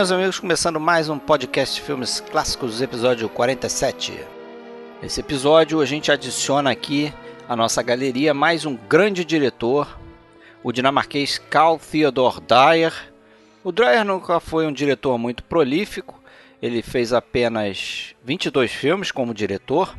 meus amigos, começando mais um podcast de filmes clássicos, episódio 47. Nesse episódio, a gente adiciona aqui à nossa galeria mais um grande diretor, o dinamarquês Carl Theodor Dreyer. O Dreyer nunca foi um diretor muito prolífico, ele fez apenas 22 filmes como diretor.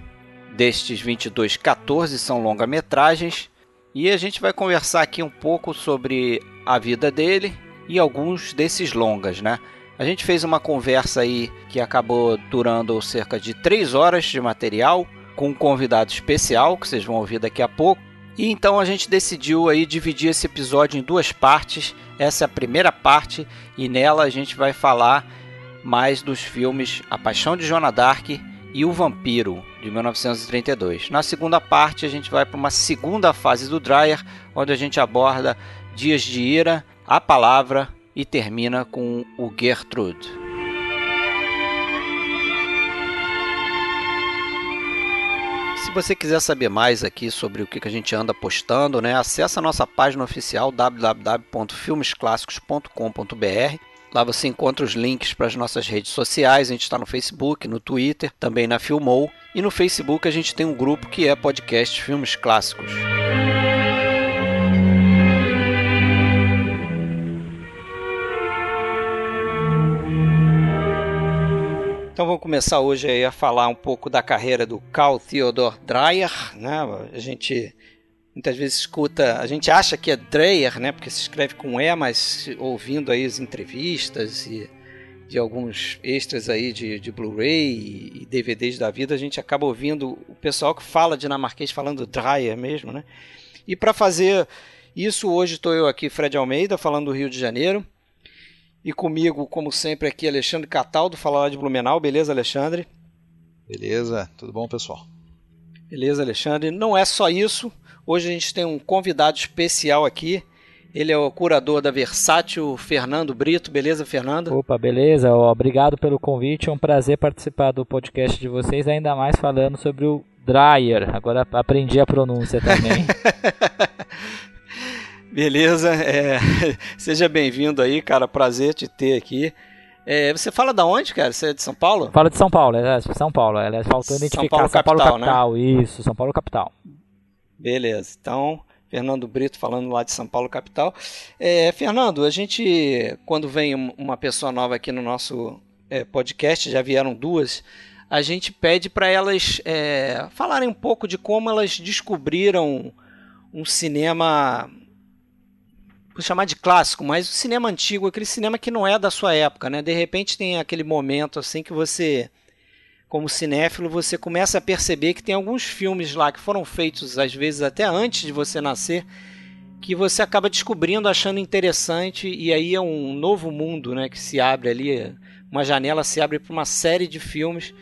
Destes 22, 14 são longa-metragens. E a gente vai conversar aqui um pouco sobre a vida dele e alguns desses longas, né? A gente fez uma conversa aí que acabou durando cerca de 3 horas de material com um convidado especial que vocês vão ouvir daqui a pouco. E então a gente decidiu aí dividir esse episódio em duas partes. Essa é a primeira parte e nela a gente vai falar mais dos filmes A Paixão de Joana Dark e O Vampiro de 1932. Na segunda parte a gente vai para uma segunda fase do Dreyer, onde a gente aborda Dias de Ira, A Palavra e termina com o Gertrude. Se você quiser saber mais aqui sobre o que a gente anda postando, né, acesse a nossa página oficial www.filmesclassicos.com.br. Lá você encontra os links para as nossas redes sociais. A gente está no Facebook, no Twitter, também na Filmou. E no Facebook a gente tem um grupo que é podcast Filmes Clássicos. Então vamos começar hoje a falar um pouco da carreira do Carl Theodor Dreyer, né? A gente muitas vezes escuta, a gente acha que é Dreyer, né? Porque se escreve com E, mas ouvindo aí as entrevistas e de alguns extras aí de, de Blu-ray e DVDs da vida, a gente acaba ouvindo o pessoal que fala dinamarquês falando Dreyer mesmo, né? E para fazer isso, hoje estou eu aqui, Fred Almeida, falando do Rio de Janeiro. E comigo, como sempre, aqui Alexandre Cataldo, falar de Blumenau. Beleza, Alexandre? Beleza, tudo bom, pessoal? Beleza, Alexandre. Não é só isso. Hoje a gente tem um convidado especial aqui. Ele é o curador da Versátil, Fernando Brito. Beleza, Fernando? Opa, beleza. Obrigado pelo convite. É um prazer participar do podcast de vocês, ainda mais falando sobre o Dryer. Agora aprendi a pronúncia também. Beleza, é, seja bem-vindo aí, cara. Prazer te ter aqui. É, você fala da onde, cara? Você é de São Paulo? Fala de São Paulo, é de São Paulo. É, faltou identificar São Paulo, São Paulo capital, capital, né? isso, São Paulo capital. Beleza, então Fernando Brito falando lá de São Paulo capital. É, Fernando, a gente quando vem uma pessoa nova aqui no nosso é, podcast, já vieram duas, a gente pede para elas é, falarem um pouco de como elas descobriram um cinema vou chamar de clássico, mas o cinema antigo, aquele cinema que não é da sua época, né? De repente tem aquele momento assim que você, como cinéfilo, você começa a perceber que tem alguns filmes lá que foram feitos às vezes até antes de você nascer, que você acaba descobrindo, achando interessante e aí é um novo mundo, né, que se abre ali, uma janela se abre para uma série de filmes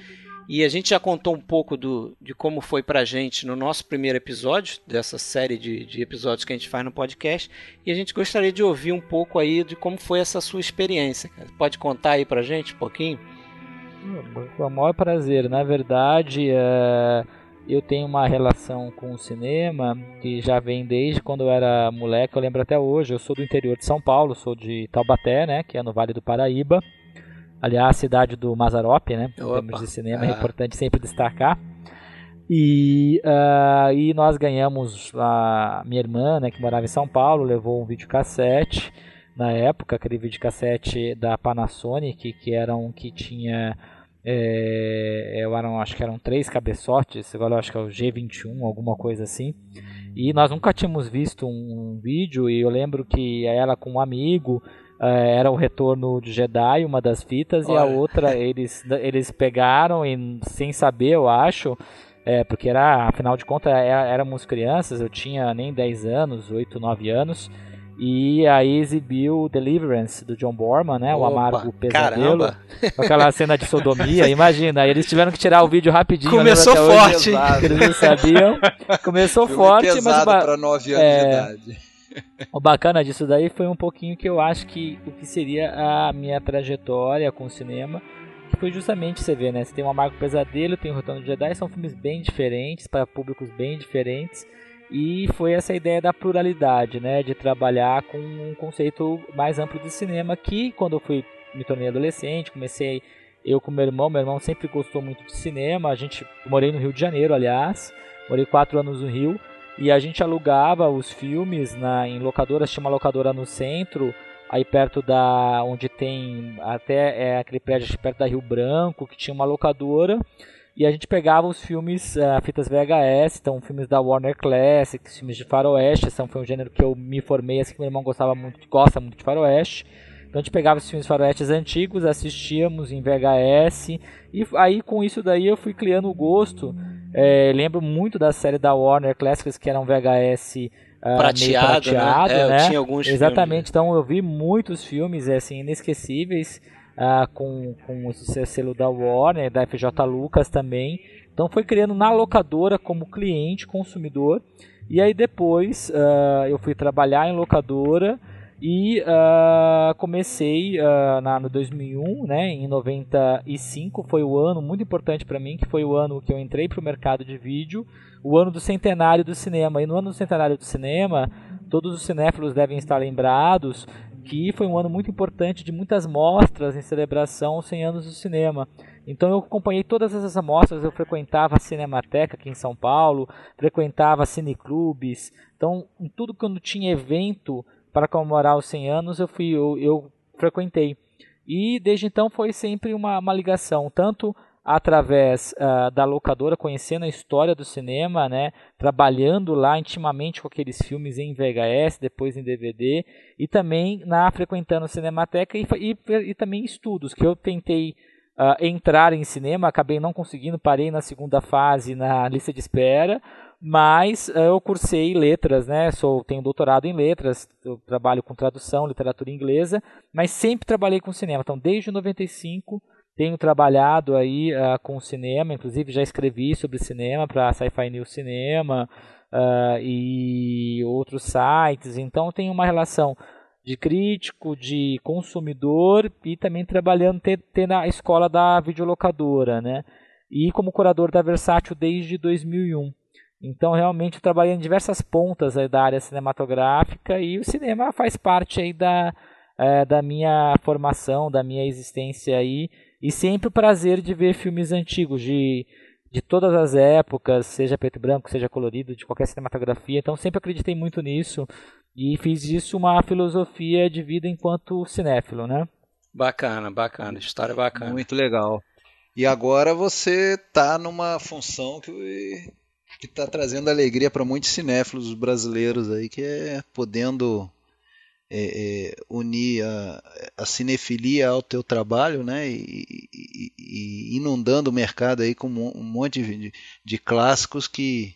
e a gente já contou um pouco do, de como foi pra gente no nosso primeiro episódio, dessa série de, de episódios que a gente faz no podcast. E a gente gostaria de ouvir um pouco aí de como foi essa sua experiência. Pode contar aí pra gente um pouquinho? Com o maior prazer. Na verdade, é, eu tenho uma relação com o cinema que já vem desde quando eu era moleque. Eu lembro até hoje. Eu sou do interior de São Paulo, sou de Taubaté, né, que é no Vale do Paraíba. Aliás, a cidade do Mazarop, né? Em termos de cinema, é importante sempre destacar. E, uh, e nós ganhamos, a minha irmã, né, que morava em São Paulo, levou um videocassete, na época, aquele videocassete da Panasonic, que era um que tinha, é, eu eram, acho que eram três cabeçotes, agora eu acho que é o G21, alguma coisa assim. E nós nunca tínhamos visto um, um vídeo, e eu lembro que ela com um amigo é, era o retorno de Jedi, uma das fitas, Olha. e a outra eles, eles pegaram e sem saber, eu acho, é, porque era, afinal de contas, é, éramos crianças, eu tinha nem 10 anos, 8, 9 anos, e aí exibiu Deliverance do John Borman, né? Opa, o Amargo Pesadelo. Caramba. Com aquela cena de sodomia, imagina. Eles tiveram que tirar o vídeo rapidinho. Começou forte. Eles não sabiam. Começou forte, mas. para 9 anos é, de idade. o bacana disso daí foi um pouquinho que eu acho que o que seria a minha trajetória com o cinema, que foi justamente você ver, né? Você tem o Amargo Pesadelo, tem o Retorno de Jedi, são filmes bem diferentes, para públicos bem diferentes. E foi essa ideia da pluralidade, né? De trabalhar com um conceito mais amplo de cinema que, quando eu fui me tornei adolescente, comecei eu com meu irmão, meu irmão sempre gostou muito de cinema, a gente morei no Rio de Janeiro, aliás, morei quatro anos no Rio e a gente alugava os filmes na em locadoras, tinha uma locadora no centro, aí perto da onde tem até é aquele prédio perto da Rio Branco, que tinha uma locadora e a gente pegava os filmes, uh, fitas VHS, então filmes da Warner Classics, filmes de faroeste, esse foi um gênero que eu me formei, assim que meu irmão gostava muito, gosta muito de faroeste. Então a gente pegava os filmes faroestes antigos, assistíamos em VHS e aí com isso daí eu fui criando o gosto. É, lembro muito da série da Warner Classics que era um VHS uh, prateado, prateado, né? É, né? tinha alguns Exatamente. Filmes. Então eu vi muitos filmes assim inesquecíveis uh, com com o selo da Warner, da FJ Lucas também. Então foi criando na locadora como cliente, consumidor. E aí depois uh, eu fui trabalhar em locadora e uh, comecei uh, na, no 2001, né, em 95 foi o ano muito importante para mim, que foi o ano que eu entrei para o mercado de vídeo, o ano do centenário do cinema. E no ano do centenário do cinema, todos os cinéfilos devem estar lembrados que foi um ano muito importante de muitas mostras em celebração aos 100 anos do cinema. Então eu acompanhei todas essas amostras, eu frequentava a Cinemateca aqui em São Paulo, frequentava cineclubes. Então, em tudo quando tinha evento para comemorar os 100 anos, eu fui eu, eu frequentei. E desde então foi sempre uma, uma ligação, tanto através uh, da locadora, conhecendo a história do cinema, né, trabalhando lá intimamente com aqueles filmes em VHS, depois em DVD, e também na frequentando Cinemateca e, e, e também estudos, que eu tentei uh, entrar em cinema, acabei não conseguindo, parei na segunda fase na lista de espera, mas uh, eu cursei letras, né? Sou tenho doutorado em letras, trabalho com tradução, literatura inglesa, mas sempre trabalhei com cinema. Então, desde 95 tenho trabalhado aí uh, com cinema, inclusive já escrevi sobre cinema para Sci-Fi News Cinema uh, e outros sites. Então, tenho uma relação de crítico, de consumidor e também trabalhando na escola da videolocadora, né? E como curador da Versátil desde 2001. Então, realmente, eu trabalhei em diversas pontas da área cinematográfica e o cinema faz parte aí da, é, da minha formação, da minha existência aí. E sempre o prazer de ver filmes antigos, de, de todas as épocas, seja preto e branco, seja colorido, de qualquer cinematografia. Então, sempre acreditei muito nisso e fiz isso uma filosofia de vida enquanto cinéfilo, né? Bacana, bacana, história bacana. Muito legal. E agora você está numa função que que está trazendo alegria para muitos cinéfilos brasileiros aí, que é podendo é, é, unir a, a, cinefilia ao teu trabalho, né, e, e, e, inundando o mercado aí com um monte de, de clássicos que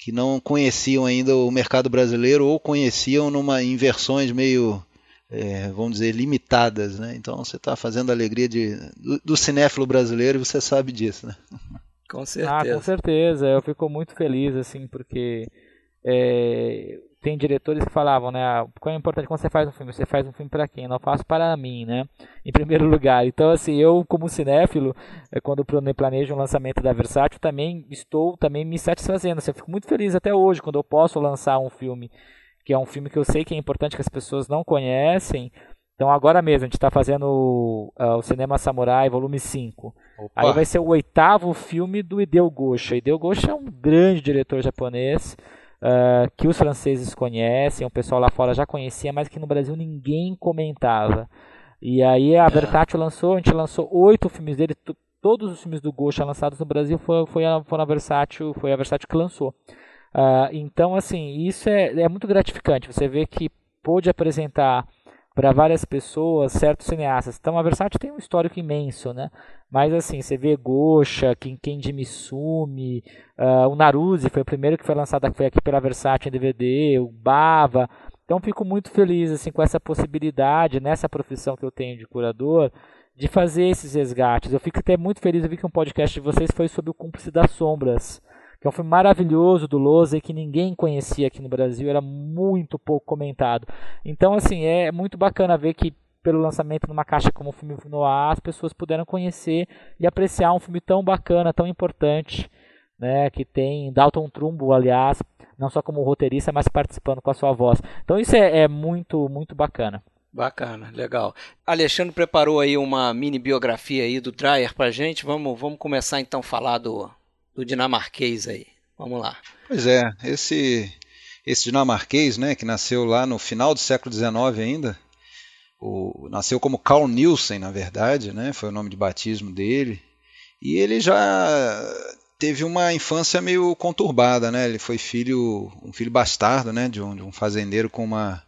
que não conheciam ainda o mercado brasileiro ou conheciam numa em versões meio é, vamos dizer limitadas, né? Então você está fazendo a alegria de, do, do cinéfilo brasileiro e você sabe disso, né? Com certeza. Ah, com certeza. Eu fico muito feliz, assim, porque é, tem diretores que falavam, né? Ah, qual é importante quando você faz um filme? Você faz um filme para quem? Eu não faço para mim, né? Em primeiro lugar. Então, assim, eu como cinéfilo, é, quando planejo um lançamento da Versátil, também estou também me satisfazendo. Assim, eu fico muito feliz até hoje quando eu posso lançar um filme que é um filme que eu sei que é importante que as pessoas não conhecem. Então, agora mesmo, a gente está fazendo uh, o Cinema Samurai, volume 5. Opa. Aí vai ser o oitavo filme do Hideo Gosha. Hideo Gosha é um grande diretor japonês uh, que os franceses conhecem, o pessoal lá fora já conhecia, mas que no Brasil ninguém comentava. E aí a é. Vertátil lançou, a gente lançou oito filmes dele, todos os filmes do Gosha lançados no Brasil foi, foi, a, foi a Versátil, foi a Versátil que lançou. Uh, então, assim, isso é, é muito gratificante. Você vê que pôde apresentar para várias pessoas certos cineastas. Então a Versátil tem um histórico imenso, né? Mas assim, você vê Gosha, Kenji Misumi, uh, o Naruse foi o primeiro que foi lançado foi aqui pela Versátil em DVD, o Bava. Então fico muito feliz assim com essa possibilidade nessa profissão que eu tenho de curador de fazer esses resgates. Eu fico até muito feliz, eu vi que um podcast de vocês foi sobre o Cúmplice das Sombras que é um filme maravilhoso do Lose que ninguém conhecia aqui no Brasil, era muito pouco comentado. Então, assim, é muito bacana ver que pelo lançamento numa caixa como o filme Noir, as pessoas puderam conhecer e apreciar um filme tão bacana, tão importante, né, que tem Dalton Trumbo, aliás, não só como roteirista, mas participando com a sua voz. Então isso é, é muito, muito bacana. Bacana, legal. Alexandre preparou aí uma mini biografia aí do Dreyer pra gente. Vamos, vamos começar então a falar do, do dinamarquês aí. Vamos lá. Pois é, esse esse dinamarquês, né, que nasceu lá no final do século XIX ainda, o, nasceu como Carl Nielsen, na verdade, né, foi o nome de batismo dele, e ele já teve uma infância meio conturbada, né, ele foi filho, um filho bastardo, né, de um, de um fazendeiro com uma,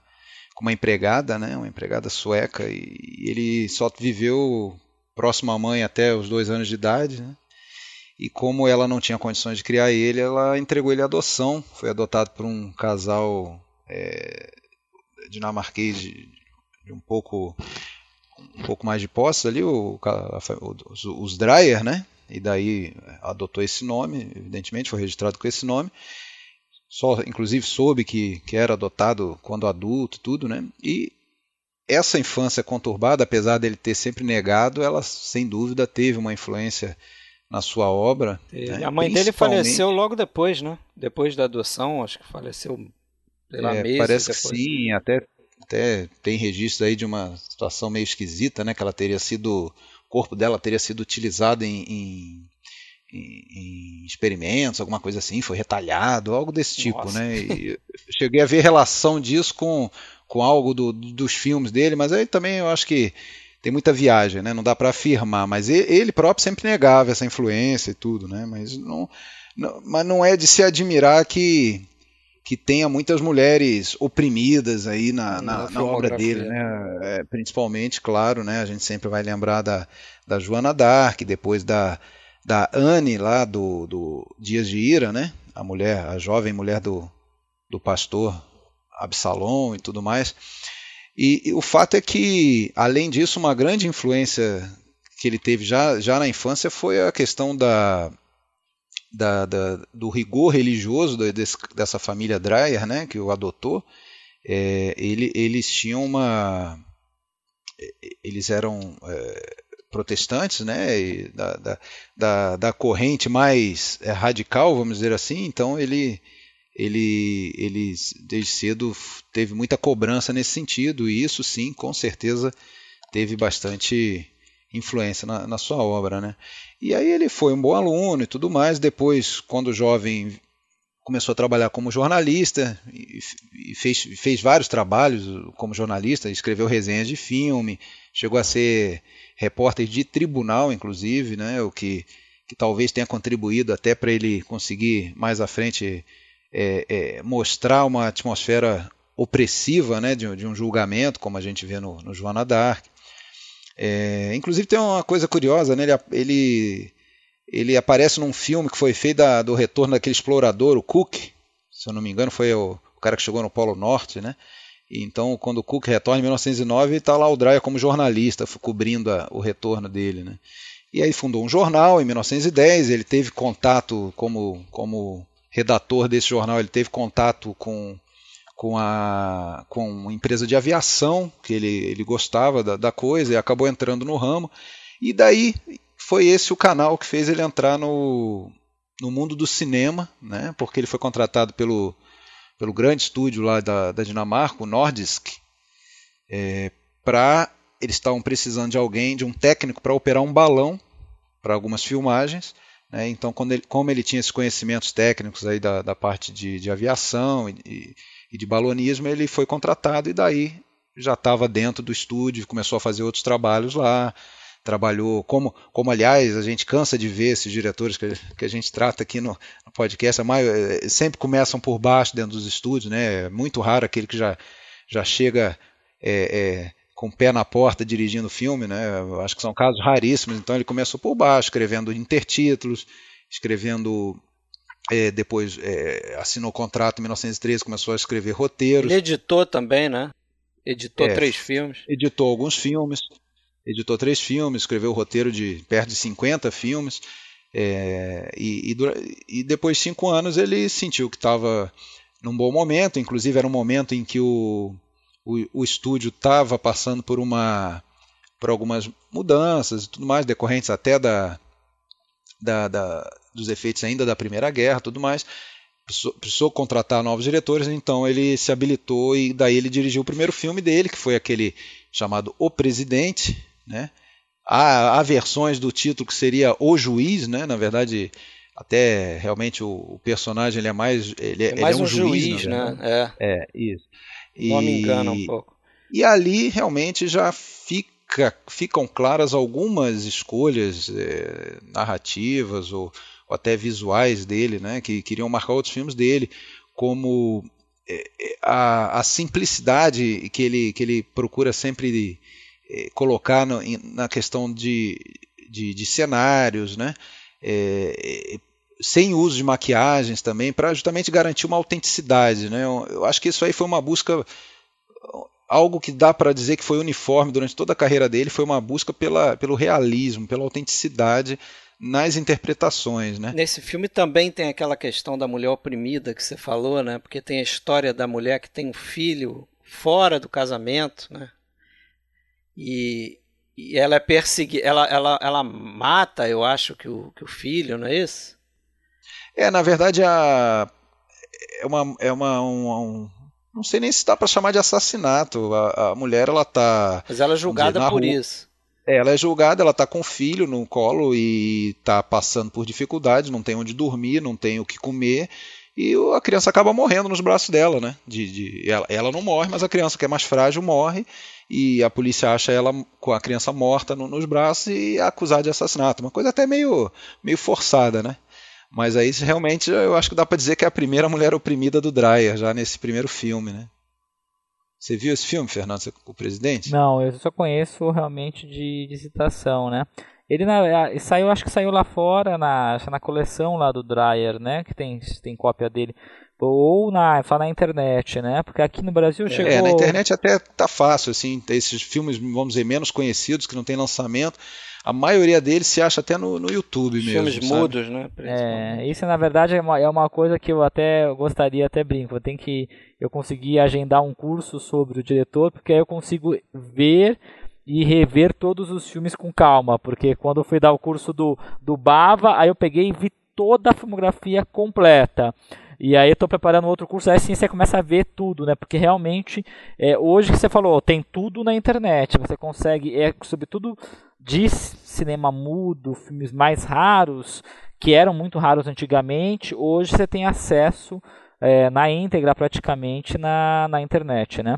com uma empregada, né, uma empregada sueca, e ele só viveu próximo à mãe até os dois anos de idade, né, e como ela não tinha condições de criar ele, ela entregou ele à adoção. Foi adotado por um casal é, dinamarquês de, de, um pouco um pouco mais de posse ali, o, os, os Dreyer, né? E daí adotou esse nome, evidentemente foi registrado com esse nome. Só, inclusive, soube que, que era adotado quando adulto, tudo, né? E essa infância conturbada, apesar dele ter sempre negado, ela sem dúvida teve uma influência na sua obra. Né? A mãe dele faleceu logo depois, né? Depois da adoção, acho que faleceu pela é, Parece depois. que sim, até, até tem registro aí de uma situação meio esquisita, né? Que ela teria sido, o corpo dela teria sido utilizado em, em, em experimentos, alguma coisa assim, foi retalhado, algo desse tipo, Nossa. né? E cheguei a ver relação disso com, com algo do, dos filmes dele, mas aí também eu acho que tem muita viagem, né? Não dá para afirmar, mas ele próprio sempre negava essa influência e tudo, né? Mas não, não, mas não é de se admirar que que tenha muitas mulheres oprimidas aí na, na, na obra dele, né? É, principalmente, claro, né? A gente sempre vai lembrar da, da Joana Dark, depois da, da Anne lá do, do Dias de Ira, né? A mulher, a jovem mulher do, do pastor Absalom e tudo mais. E, e, o fato é que, além disso, uma grande influência que ele teve já, já na infância foi a questão da, da, da do rigor religioso dessa família Dreyer, né, que o adotou. É, ele, eles tinham uma. Eles eram é, protestantes, né, da, da, da, da corrente mais é, radical, vamos dizer assim, então ele ele, ele desde cedo teve muita cobrança nesse sentido, e isso sim, com certeza, teve bastante influência na, na, sua obra. Né? E aí ele foi um bom aluno e tudo mais. Depois, quando jovem, começou a trabalhar como jornalista e, fez, fez vários trabalhos como jornalista, escreveu resenhas de filme, chegou a ser repórter de tribunal, inclusive, né? o que, que talvez tenha contribuído até para ele conseguir mais à frente é, é, mostrar uma atmosfera opressiva né, de, de, um julgamento, como a gente vê no, no Joana Dark. É, inclusive tem uma coisa curiosa, né, ele, ele, ele, aparece num filme que foi feito da, do retorno daquele explorador, o Cook, se eu não me engano, foi o, o cara que chegou no Polo Norte, né? E então, quando o Cook retorna em 1909, está lá o Dreyer como jornalista, cobrindo a, o retorno dele, né? E aí fundou um jornal em 1910, ele teve contato como, como redator desse jornal, ele teve contato com, com, a, com uma empresa de aviação, que ele, ele gostava da, da coisa e acabou entrando no ramo. E daí foi esse o canal que fez ele entrar no, no mundo do cinema, né? porque ele foi contratado pelo, pelo grande estúdio lá da, da Dinamarca, o Nordisk, é, para eles estavam precisando de alguém, de um técnico para operar um balão para algumas filmagens. Né? Então, ele, como ele tinha esses conhecimentos técnicos aí da, da parte de, de aviação e, e, de balonismo, ele foi contratado e daí já estava dentro do estúdio, começou a fazer outros trabalhos lá, trabalhou, como, como aliás a gente cansa de ver esses diretores que, que a gente trata aqui no, no podcast, eh, sempre começam por baixo dentro dos estúdios, né? É muito raro aquele que já, já chega é, é, com o pé na porta dirigindo o filme, né? Eu acho que são casos raríssimos. Então ele começou por baixo, escrevendo intertítulos, escrevendo é, depois é, assinou o contrato em 1913, começou a escrever roteiros. Ele editou também, né? Editou é, três filmes. Editou alguns filmes. Editou três filmes, escreveu o roteiro de perto de 50 filmes. É, e, e, e, depois de cinco anos ele sentiu que estava num bom momento. Inclusive era um momento em que o, o, o estúdio estava passando por uma por algumas mudanças e tudo mais, decorrentes até da, da, da, dos efeitos ainda da Primeira Guerra tudo mais. precisou, precisou, contratar novos diretores, então ele se habilitou e daí ele dirigiu o primeiro filme dele, que foi aquele chamado O Presidente, né? Há, há versões do título que seria O Juiz, né? Na verdade, até realmente o, o personagem ele é mais ele, é, é mais ele é um, um juiz, juiz né? É. é isso. Não me engana um pouco. E ali realmente já fica, ficam claras algumas escolhas é, narrativas ou, ou, até visuais dele, né, que queriam marcar outros filmes dele, como é, é a, a, simplicidade que ele, que ele procura sempre é, colocar no, na questão de, de, de cenários, né, é, sem uso de maquiagens também, para justamente garantir uma autenticidade. Né? Eu, acho que isso aí foi uma busca algo que dá para dizer que foi uniforme durante toda a carreira dele foi uma busca pela, pelo realismo, pela autenticidade nas interpretações, né? Nesse filme também tem aquela questão da mulher oprimida que você falou, né? Porque tem a história da mulher que tem um filho fora do casamento, né? E, e ela é perseguida, ela, ela, ela mata, eu acho, que o, que o filho, não é isso? É, na verdade, a, é uma, é uma, um, não sei nem se dá para chamar de assassinato. A, a, mulher ela tá. Mas ela é julgada dizer, por rua. isso. É, ela é julgada, ela tá com o filho no colo e tá passando por dificuldades, não tem onde dormir, não tem o que comer. E a criança acaba morrendo nos braços dela, né? De, de ela, ela, não morre, mas a criança que é mais frágil morre. E a polícia acha ela com a criança morta no, nos braços e é acusada de assassinato. Uma coisa até meio, meio forçada, né? Mas aí realmente eu acho que dá para dizer que é a primeira mulher oprimida do Dreyer, já nesse primeiro filme, né? Você viu esse filme, Fernando, o presidente? Não, eu só conheço realmente de, de citação, né? Ele na, saiu, acho que saiu lá fora na, na coleção lá do Dreyer, né? Que tem, tem cópia dele. Ou na, na internet, né? Porque aqui no Brasil chegou. É, na internet até tá fácil, assim, esses filmes, vamos dizer, menos conhecidos, que não tem lançamento a maioria deles se acha até no, no YouTube mesmo. Filmes sabe? mudos, né? É, isso na verdade é uma, é uma coisa que eu até gostaria, até brinco. Eu tenho que eu consegui agendar um curso sobre o diretor, porque aí eu consigo ver e rever todos os filmes com calma. Porque quando eu fui dar o curso do, do Bava, aí eu peguei e vi toda a filmografia completa. E aí eu estou preparando outro curso, aí sim você começa a ver tudo, né? Porque realmente, é, hoje que você falou, tem tudo na internet. Você consegue, é, sobretudo de cinema mudo, filmes mais raros, que eram muito raros antigamente, hoje você tem acesso é, na íntegra praticamente na, na internet, né?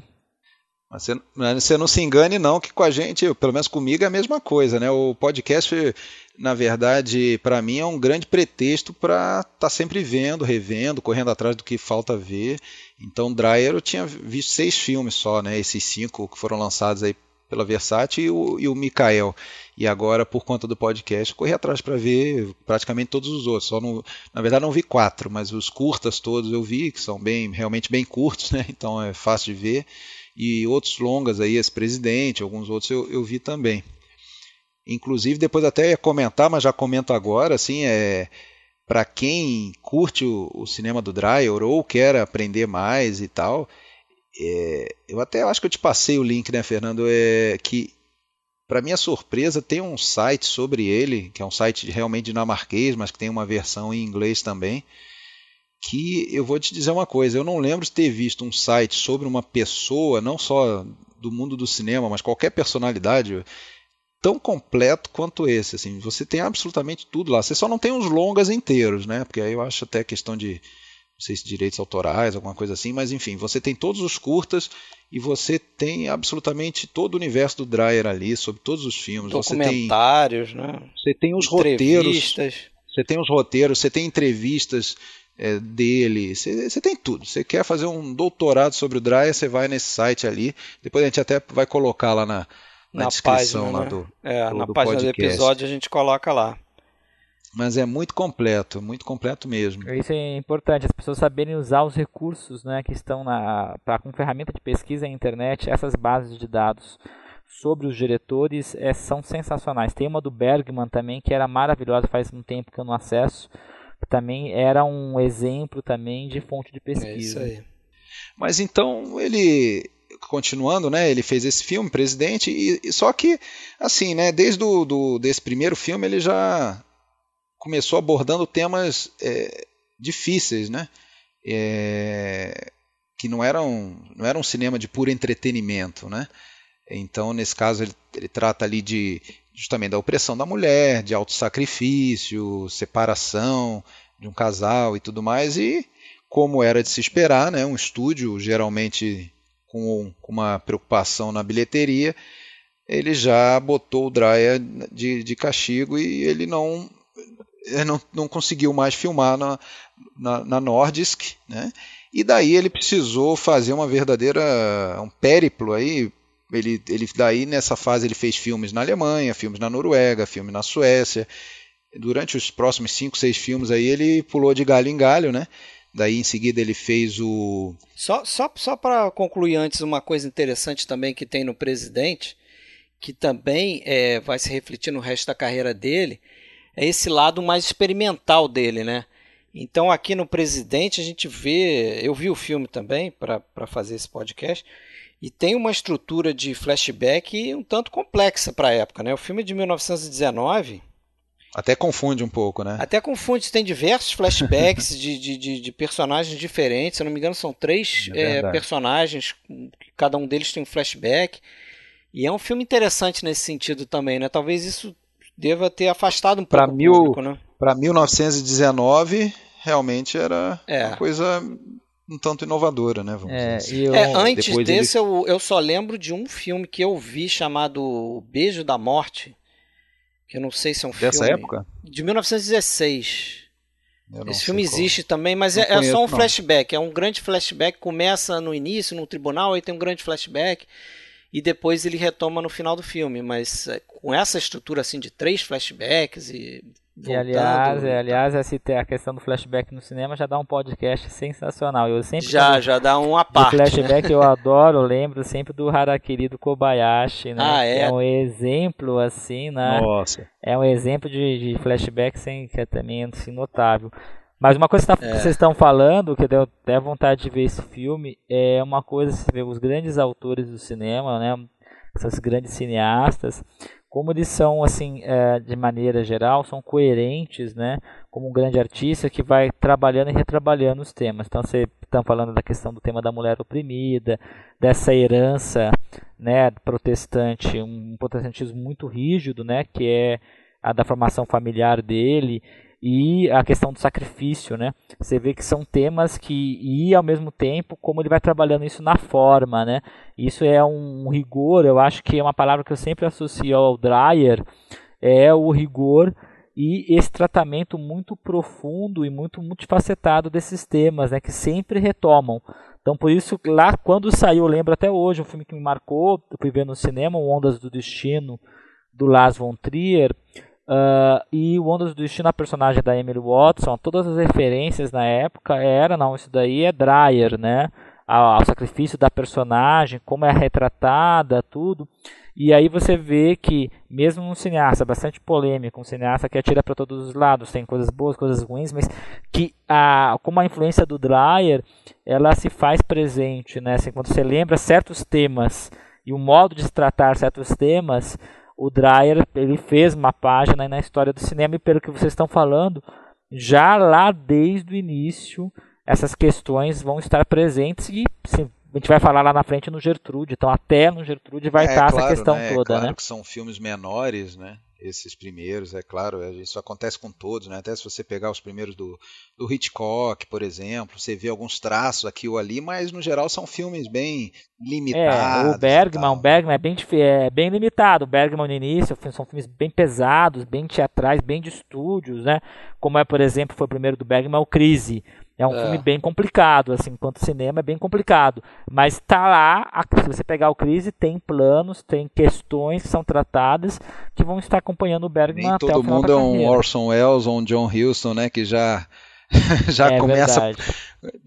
Mas você, você não se engane não que com a gente, pelo menos comigo é a mesma coisa, né? O podcast, na verdade, para mim é um grande pretexto para estar tá sempre vendo, revendo, correndo atrás do que falta ver. Então, Dreyer eu tinha visto seis filmes só, né? Esses cinco que foram lançados aí pela Versátil e o, e o Mikael. E agora, por conta do podcast, corri atrás para ver praticamente todos os outros. Só não, na verdade, não vi quatro, mas os curtas todos eu vi, que são bem, realmente bem curtos, né? então é fácil de ver. E outros longas aí, esse presidente, alguns outros eu, eu vi também. Inclusive, depois até ia comentar, mas já comento agora, assim, é para quem curte o, o, cinema do Dreyer ou quer aprender mais e tal, é, eu até acho que eu te passei o link, né, Fernando? É que, para minha surpresa, tem um site sobre ele, que é um site realmente dinamarquês, mas que tem uma versão em inglês também. Que eu vou te dizer uma coisa: eu não lembro de ter visto um site sobre uma pessoa, não só do mundo do cinema, mas qualquer personalidade tão completo quanto esse. Assim, você tem absolutamente tudo lá. Você só não tem os longas inteiros, né? Porque aí eu acho até questão de sei se direitos autorais, alguma coisa assim, mas enfim, você tem todos os curtas e você tem absolutamente todo o universo do Dreyer ali, sobre todos os filmes. Documentários, você tem, né? Você tem os roteiros. Você tem os roteiros, você tem entrevistas é, dele, você, você, tem tudo. Você quer fazer um doutorado sobre o Dreyer, você vai nesse site ali. Depois a gente até vai colocar lá na, na, na descrição página, lá né? do, é, do, na do página podcast. do episódio a gente coloca lá. Mas é muito completo, muito completo mesmo. Isso é importante, as pessoas saberem usar os recursos né, que estão na, pra, com ferramenta de pesquisa na internet, essas bases de dados sobre os diretores é, são sensacionais. Tem uma do Bergman também que era maravilhosa, faz um tempo que eu não acesso, que também era um exemplo também de fonte de pesquisa. É isso aí. Mas então ele continuando, né? Ele fez esse filme, Presidente, e, e só que assim, né? Desde do, do, desse primeiro filme ele já começou abordando temas é, difíceis, né? é, que não era, um, não era um cinema de puro entretenimento, né? Então, nesse caso, ele, ele trata ali de justamente da opressão da mulher, de autossacrifício, separação de um casal e tudo mais, e como era de se esperar, né, um estúdio geralmente com, com uma preocupação na bilheteria, ele já botou o Draya de, de castigo e ele não, não, não conseguiu mais filmar na, na, na Nordisk, né? E daí ele precisou fazer uma verdadeira um périplo aí. Ele, ele daí nessa fase ele fez filmes na Alemanha, filmes na Noruega, filmes na Suécia. Durante os próximos cinco, seis filmes aí ele pulou de galho em galho, né? Daí em seguida ele fez o. Só, só, só para concluir antes, uma coisa interessante também que tem no Presidente, que também é, vai se refletir no resto da carreira dele, é esse lado mais experimental dele, né? Então aqui no Presidente a gente vê, eu vi o filme também para fazer esse podcast, e tem uma estrutura de flashback um tanto complexa para a época, né? O filme é de 1919 até confunde um pouco, né? Até confunde, tem diversos flashbacks de, de, de, de, personagens diferentes. Se eu não me engano, são três é é, personagens, cada um deles tem um flashback. E é um filme interessante nesse sentido também, né? Talvez isso deva ter afastado um pra pouco mil, o público, né? Para 1919, realmente era é. uma coisa um tanto inovadora, né? Vamos é, dizer. Eu, é, antes desse, ele... eu, eu só lembro de um filme que eu vi chamado Beijo da Morte que eu não sei se é um Dessa filme. Dessa época? De 1916. Esse filme existe também, mas é, conheço, é, só um flashback. É um grande flashback. Começa no início, no tribunal, aí tem um grande flashback. E depois ele retoma no final do filme. Mas é, com essa estrutura assim de três flashbacks e e aliás, é, aliás a questão do flashback no cinema já dá um podcast sensacional. Eu sempre já já dá uma parte. Né? flashback né? eu adoro, lembro sempre do Harakiri do Kobayashi, né? Ah, é? é um exemplo assim, né? Nossa. É um exemplo de, de flashback sem que é também assim, notável. Mas uma coisa que tá, é. vocês estão falando, que deu até vontade de ver esse filme, é uma coisa, você vê os grandes autores do cinema, né? Essas grandes cineastas, como eles são assim é, de maneira geral são coerentes né como um grande artista que vai trabalhando e retrabalhando os temas então você está falando da questão do tema da mulher oprimida dessa herança né protestante um protestantismo muito rígido né que é a da formação familiar dele e a questão do sacrifício, né? Você vê que são temas que e ao mesmo tempo como ele vai trabalhando isso na forma, né? Isso é um rigor, eu acho que é uma palavra que eu sempre associo ao Dreyer, é o rigor e esse tratamento muito profundo e muito multifacetado desses temas, né, que sempre retomam. Então, por isso, lá quando saiu, eu lembro até hoje, um filme que me marcou, eu fui ver no cinema, Ondas do Destino, do Lars von Trier, Uh, e o Ondas do Destino, a personagem da Emily Watson, todas as referências na época era, não, isso daí é Dreyer, né? Ao, sacrifício da personagem, como é retratada, tudo. E aí você vê que, mesmo um cineasta bastante polêmico, um cineasta que atira para todos os lados, tem coisas boas, coisas ruins, mas que a, como a influência do Dreyer, ela se faz presente, né? Assim, quando você lembra certos temas e o modo de se tratar certos temas, o Dreyer ele fez uma página na história do cinema e pelo que vocês estão falando, já lá desde o início essas questões vão estar presentes e se, a gente vai falar lá na frente no Gertrude, então até no Gertrude vai é, estar claro, essa questão né? toda, é claro né? que são filmes menores, né? Esses primeiros, é claro, isso acontece com todos, né? Até se você pegar os primeiros do, do Hitchcock, por exemplo, você vê alguns traços aqui ou ali, mas no geral são filmes bem limitados. É, o Bergman, o Bergman é bem, é bem limitado. O Bergman no início são filmes bem pesados, bem teatrais, bem de estúdios, né? Como é, por exemplo, foi o primeiro do Bergman, o Crise é um é. filme bem complicado, assim, enquanto cinema é bem complicado. Mas tá lá, se você pegar o Crise, tem planos, tem questões que são tratadas que vão estar acompanhando o Bergman Nem até todo mundo é um Orson Welles ou um John Huston, né, que já já é começa verdade.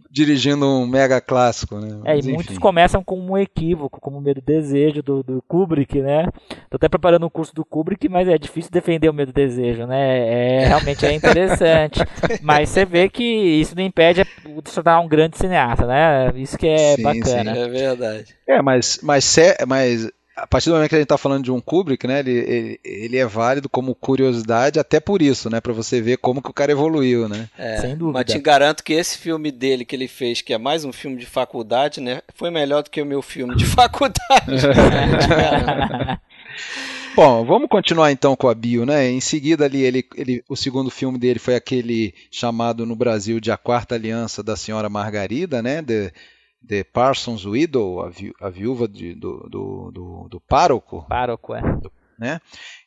Dirigindo um mega clássico, né? É, e muitos começam com um equívoco, como o medo desejo do, do Kubrick, né? Tô até preparando um curso do Kubrick, mas é difícil defender o medo desejo, né? É, realmente é interessante. mas você vê que isso não impede de se tornar um grande cineasta, né? Isso que é sim, bacana. Sim, é verdade. É, mas, mas, mas a partir do momento que a gente está falando de um Kubrick, né, ele, ele, ele, é válido como curiosidade até por isso, né, para você ver como que o cara evoluiu, né? É, Sem dúvida. Mas te garanto que esse filme dele que ele fez, que é mais um filme de faculdade, né, foi melhor do que o meu filme de faculdade. Bom, vamos continuar então com a bio, né? Em seguida ali, ele, ele, o segundo filme dele foi aquele chamado no Brasil de A Quarta Aliança da Senhora Margarida, né? The, The Parsons Widow, a, vi, a viúva de, do, do, do, do pároco. Pároco, é. Né?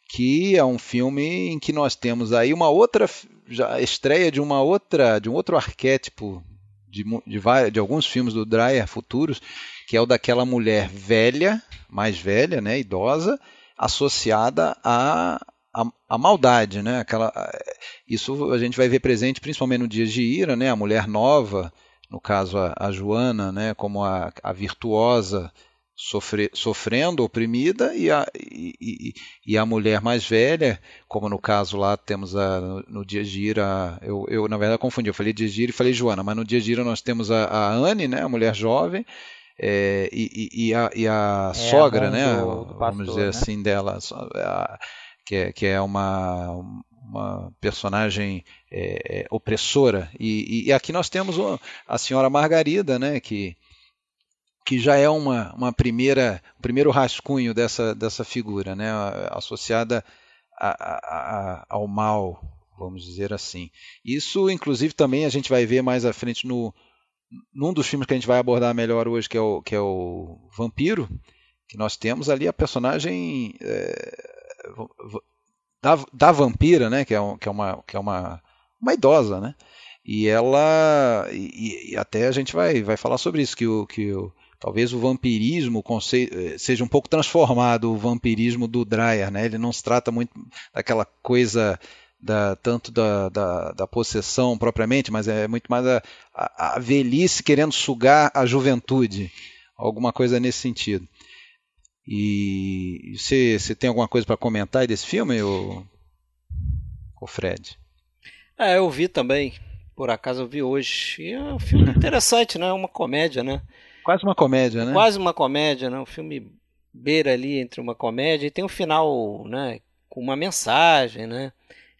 Que é um filme em que nós temos aí uma outra já estreia de uma outra de um outro arquétipo de, de, de alguns filmes do Dreyer futuros, que é o daquela mulher velha, mais velha, né, idosa, associada à, à, à, maldade, né? Aquela, isso a gente vai ver presente principalmente no Dias de Ira, né? A mulher nova, no caso a, a Joana, né? Como a, a virtuosa sofre, sofrendo, oprimida, e a, e, e, a mulher mais velha, como no caso lá temos a, no, no Dias de Ira, eu, eu na verdade confundi, eu falei Dias de Ira e falei Joana, mas no Dias de Ira nós temos a, a Anne, né? A mulher jovem, é, e, e, a, e, a, é, sogra, né? Do, do pastor, vamos dizer né? assim, dela, a, que, é, que é uma, uma personagem é, é opressora. E, e, aqui nós temos a senhora Margarida, né? Que, que já é uma, uma primeira, um primeiro rascunho dessa, dessa figura, né? associada a, a, ao mal, vamos dizer assim. Isso, inclusive, também a gente vai ver mais à frente no, num dos filmes que a gente vai abordar melhor hoje, que é o, que é o Vampiro, que nós temos ali a personagem é, da, da vampira, né, que é, um, que é, uma, que é uma, uma idosa, né, e ela, e, e, até a gente vai, vai falar sobre isso, que o, que o, talvez o vampirismo é, seja um pouco transformado, o vampirismo do Dreyer, né, ele não se trata muito daquela coisa da, tanto da, da, da, possessão propriamente, mas é muito mais a, a, a, velhice querendo sugar a juventude, alguma coisa nesse sentido. E você, você tem alguma coisa para comentar desse filme, o, o Fred? É, eu vi também. Por acaso eu vi hoje. E é um filme interessante, né? É uma comédia, né? Quase uma comédia, né? Quase uma comédia, né? Um filme beira ali entre uma comédia e tem um final, né? Com uma mensagem, né?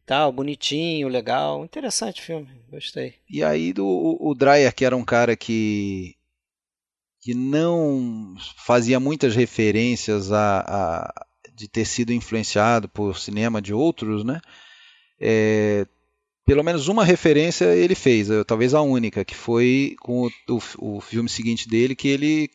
tal, bonitinho, legal. Interessante filme, gostei. E aí do, o Dreyer, que era um cara que que não fazia muitas referências a, a de ter sido influenciado por cinema de outros, né? É, pelo menos uma referência ele fez, talvez a única, que foi com o, o, o filme seguinte dele, que ele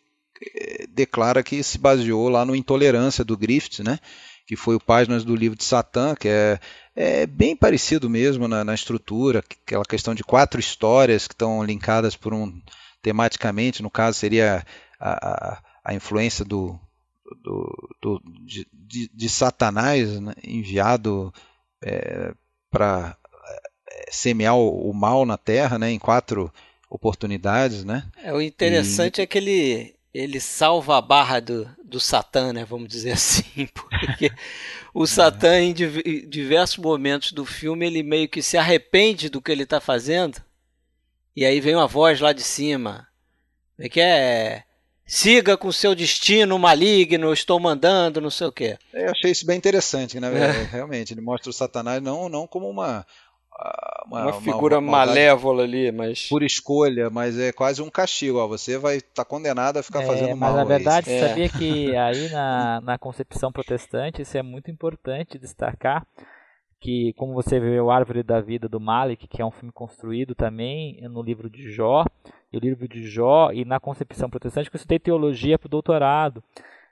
é, declara que se baseou lá no Intolerância do Griffith, né? que foi o Páginas do Livro de Satã, que é, é bem parecido mesmo na, na, estrutura, aquela questão de quatro histórias que estão linkadas por um tematicamente, no caso seria a, a, a influência do, do, do de, de, de, Satanás né, enviado é, para é, semear o, o, mal na Terra, né, em quatro oportunidades, né? É, o interessante e... é que ele ele salva a barra do, do Satã, né? Vamos dizer assim, porque o Satã em diversos momentos do filme ele meio que se arrepende do que ele está fazendo e aí vem uma voz lá de cima, é que é siga com seu destino maligno, estou mandando, não sei o quê. Eu achei isso bem interessante, né? É. Realmente, ele mostra o Satanás não, não como uma uma, uma figura uma, malévola ali, mas. Por escolha, mas é quase um castigo. Ó, você vai estar tá condenado a ficar é, fazendo mas mal. Mas na verdade, é. sabia que aí na, na concepção protestante isso é muito importante destacar. Que, como você vê o Árvore da Vida do Malik, que é um filme construído também no livro de Jó, e o livro de Jó, e na concepção protestante, que eu estudei teologia para o doutorado.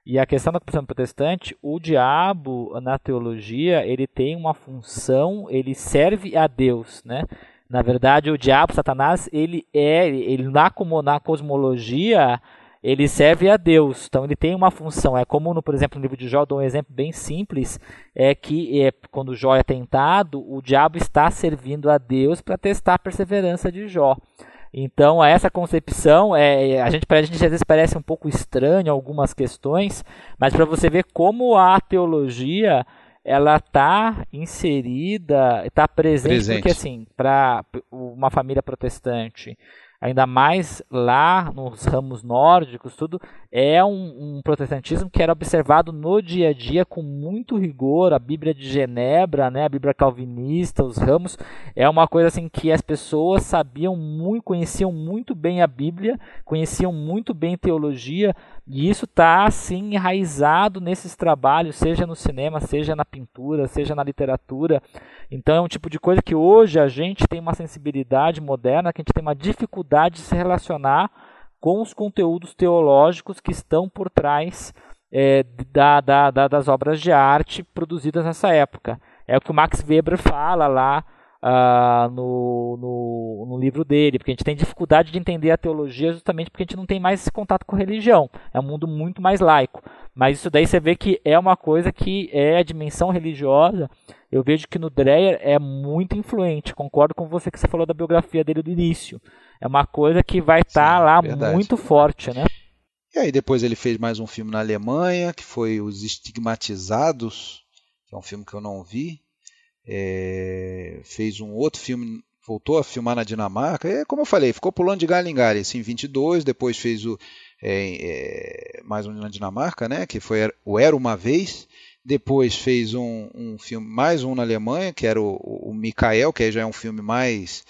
E a questão da confissão protestante, o diabo na teologia, ele tem uma função, ele serve a Deus, né? Na verdade, o diabo, Satanás, ele é, ele na, na cosmologia, ele serve a Deus. Então ele tem uma função. É como, no, por exemplo, no livro de Jó, dou um exemplo bem simples, é que é, quando Jó é tentado, o diabo está servindo a Deus para testar a perseverança de Jó. Então, essa concepção, é, a gente, a gente às vezes parece um pouco estranho algumas questões, mas para você ver como a teologia ela está inserida, está presente, presente, porque assim, para uma família protestante, ainda mais lá nos ramos nórdicos, tudo, é um, um, protestantismo que era observado no dia a dia com muito rigor. A Bíblia de Genebra, né, a Bíblia calvinista, os ramos, é uma coisa assim que as pessoas sabiam muito, conheciam muito bem a Bíblia, conheciam muito bem teologia, e isso está assim enraizado nesses trabalhos, seja no cinema, seja na pintura, seja na literatura. Então é um tipo de coisa que hoje a gente tem uma sensibilidade moderna, que a gente tem uma dificuldade de se relacionar com os conteúdos teológicos que estão por trás é, da, da, da, das obras de arte produzidas nessa época. É o que o Max Weber fala lá uh, no, no, no, livro dele, porque a gente tem dificuldade de entender a teologia justamente porque a gente não tem mais esse contato com religião. É um mundo muito mais laico. Mas isso daí você vê que é uma coisa que é a dimensão religiosa. Eu vejo que no Dreyer é muito influente. Concordo com você que você falou da biografia dele do início. É uma coisa que vai estar tá lá verdade. muito forte, né? E aí depois ele fez mais um filme na Alemanha, que foi Os Estigmatizados, que é um filme que eu não vi. É, fez um outro filme, voltou a filmar na Dinamarca. É, como eu falei, ficou pulando de galho em galho, assim, em 22, depois fez o é, é, mais um na Dinamarca, né, que foi o Era Uma Vez. Depois fez um, um filme, mais um na Alemanha, que era o, o Mikael, que já é um filme mais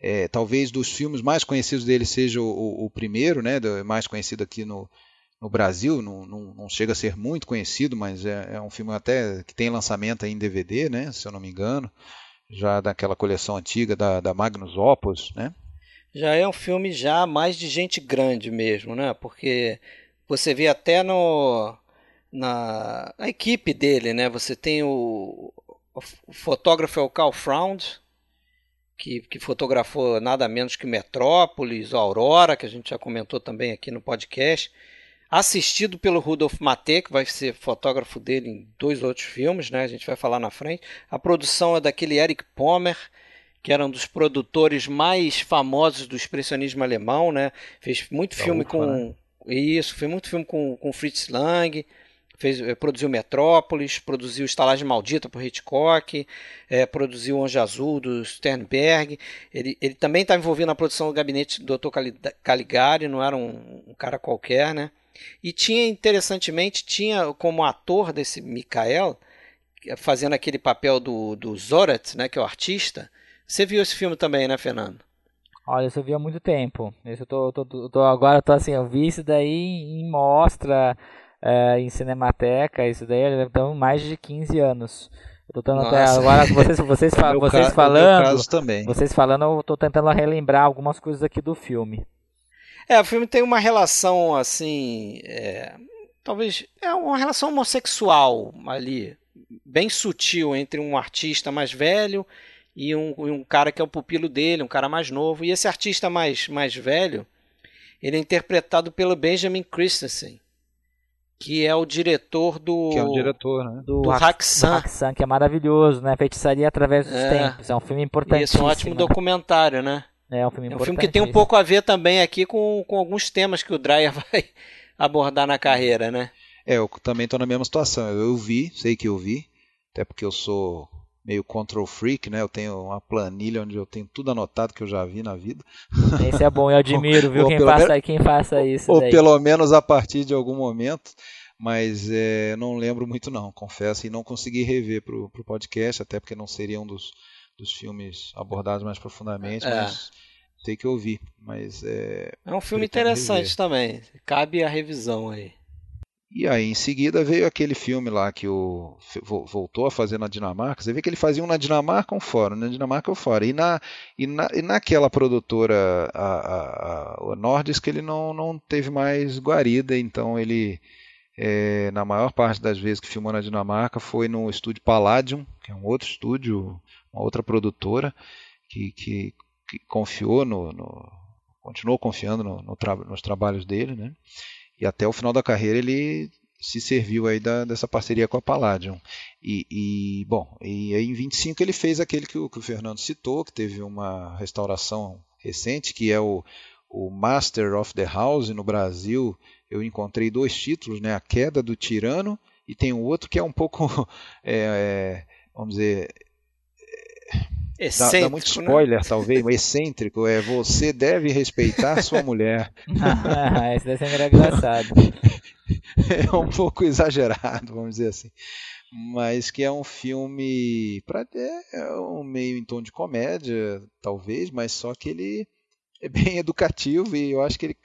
é, talvez dos filmes mais conhecidos dele seja o, o primeiro, né, do, mais conhecido aqui no, no Brasil, não, não, não, chega a ser muito conhecido, mas é, é, um filme até que tem lançamento em DVD, né, se eu não me engano, já daquela coleção antiga da, da Magnus Opus, né? Já é um filme já mais de gente grande mesmo, né? Porque você vê até no na a equipe dele, né? Você tem o, o fotógrafo é o Carl Fround, que, que fotografou nada menos que Metrópolis, Aurora, que a gente já comentou também aqui no podcast assistido pelo Rudolf Maté, que vai ser fotógrafo dele em dois outros filmes, né? A gente vai falar na frente. A produção é daquele Eric Pommer, que era um dos produtores mais famosos do expressionismo alemão, né? Fez muito da filme com né? isso, fez muito filme com, com Fritz Lang. Fez, eh, produziu Metrópolis, produziu Estalagem Maldita por Hitchcock, é, produziu Anjo Azul do Sternberg. Ele, ele também está envolvido na produção do gabinete do Dr. Caligari, não era um, um cara qualquer, né? E tinha, interessantemente, tinha como ator desse Mikael, fazendo aquele papel do, do Zorat, né, que é o artista. Você viu esse filme também, né, Fernando? Olha, isso eu vi há muito tempo. Esse eu tô, tô, tô, agora tô assim, eu vi isso daí em mostra, é, em cinemateca, isso daí então mais de 15 anos. Eu tô até agora vocês, vocês, vocês falando, vocês falando, eu tô tentando relembrar algumas coisas aqui do filme. É, o filme tem uma relação assim. É, talvez. É uma relação homossexual ali, bem sutil entre um artista mais velho e um, um cara que é o pupilo dele, um cara mais novo. E esse artista mais, mais velho, ele é interpretado pelo Benjamin Christensen que é o diretor do. Que é o diretor, né? Do, do Haxan. que é maravilhoso, né? Feitiçaria através dos é, tempos. É um filme importante. Isso, é um ótimo documentário, né? É um filme, é um filme que tem um pouco a ver também aqui com, com alguns temas que o Dreyer vai abordar na carreira, né? É, eu também estou na mesma situação. Eu vi, sei que eu vi, até porque eu sou meio control freak, né? Eu tenho uma planilha onde eu tenho tudo anotado que eu já vi na vida. Esse é bom, eu admiro, viu? quem, faça, menos, quem faça isso. Ou daí. pelo menos a partir de algum momento. Mas é, não lembro muito não, confesso, e não consegui rever para o podcast, até porque não seria um dos, dos filmes abordados mais profundamente, é. mas sei que eu vi. Mas é. É um filme interessante rever. também. Cabe a revisão aí. E aí, em seguida, veio aquele filme lá que o voltou a fazer na Dinamarca. Você vê que ele fazia um na Dinamarca um fora, na Dinamarca ou fora. E, na, e, na, e naquela produtora, a, a, a, Nordisk, ele não, não teve mais guarida, então ele, é, na maior parte das vezes que filmou na Dinamarca, foi no estúdio Palladium, que é um outro estúdio, uma outra produtora, que, que, que confiou no, no, continuou confiando no, no tra nos trabalhos dele, né? E até o final da carreira ele se serviu aí da, dessa parceria com a Palladium. E, e, bom, e aí em 25 ele fez aquele que o, que o Fernando citou, que teve uma restauração recente, que é o, o Master of the House no Brasil. Eu encontrei dois títulos, né? A Queda do Tirano e tem um outro que é um pouco, é, é, vamos dizer, dá, dá muito né? spoiler, né? talvez, mas excêntrico é você deve respeitar sua mulher. Esse deve ser engraçado. é um pouco exagerado, vamos dizer assim. Mas que é um filme para é um meio em tom de comédia, talvez, mas só que ele é bem educativo e eu acho que, ele,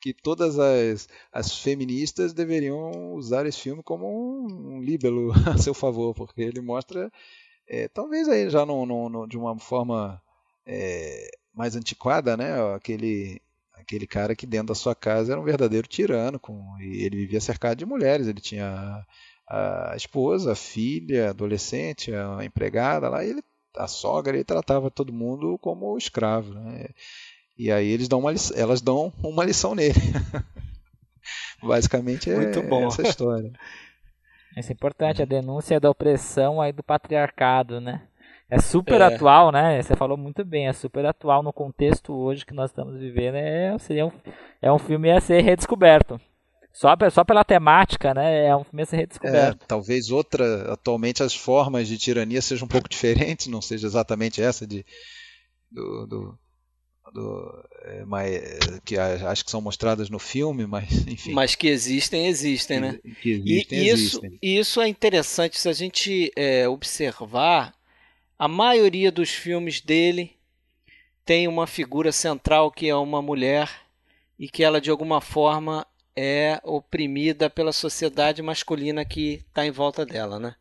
que todas as, as feministas deveriam usar esse filme como um, um líbelo a seu favor, porque ele mostra, é, talvez aí já no, no, no, de uma forma é, mais antiquada, né? Aquele, aquele cara que dentro da sua casa era um verdadeiro tirano, com, e ele vivia cercado de mulheres, ele tinha a, a esposa, a filha, a adolescente, a empregada lá, e ele a sogra, ele tratava todo mundo como escravo. Né? E aí eles dão uma, elas dão uma lição nele. Basicamente é Muito bom. essa história. Isso é importante, a denúncia da opressão aí do patriarcado, né? É super é. atual, né? Você falou muito bem, é super atual no contexto hoje que nós estamos vivendo. É, seria um, é um filme a ser redescoberto. Só, só pela temática, né? É um filme a ser redescoberto. É, talvez outra, atualmente as formas de tirania sejam um pouco diferentes, não seja exatamente essa de, do, do do, é, mas, que acho que são mostradas no filme, mas enfim. Mas que existem, existem, né? Que existem, e existem. Isso, isso é interessante se a gente é, observar. A maioria dos filmes dele tem uma figura central que é uma mulher e que ela de alguma forma é oprimida pela sociedade masculina que está em volta dela, né?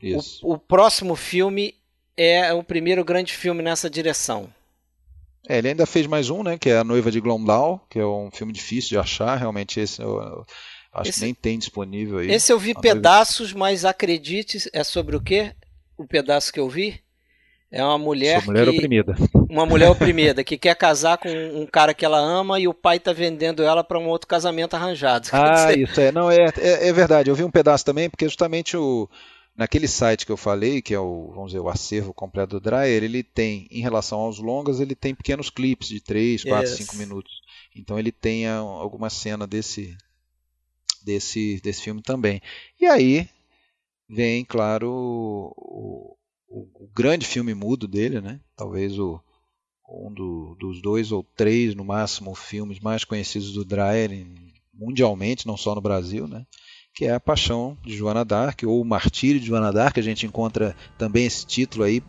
Isso. O, o próximo filme é o primeiro grande filme nessa direção. É, ele ainda fez mais um, né? Que é A Noiva de Glendale, que é um filme difícil de achar. Realmente esse eu, eu acho esse, que nem tem disponível aí. Esse eu vi pedaços, noiva... mas acredite, é sobre o quê? O pedaço que eu vi? É uma mulher. Sobre mulher que, oprimida. Uma mulher oprimida que quer casar com um cara que ela ama e o pai tá vendendo ela para um outro casamento arranjado. Ah, isso é. Não, é, é, é verdade. Eu vi um pedaço também, porque justamente o Naquele site que eu falei, que é o, vamos dizer, o acervo completo do Dryer, ele tem, em relação aos longas, ele tem pequenos clipes de 3, 4, yes. 5 minutos. Então ele tem alguma cena desse, desse, desse filme também. E aí vem, claro, o, o, o grande filme mudo dele, né? talvez o, um do, dos dois ou três, no máximo, filmes mais conhecidos do Dreyer mundialmente, não só no Brasil, né? Que é a Paixão de Joana d'Arc, ou o Martírio de Joana d'Arc, a gente encontra também esse título aí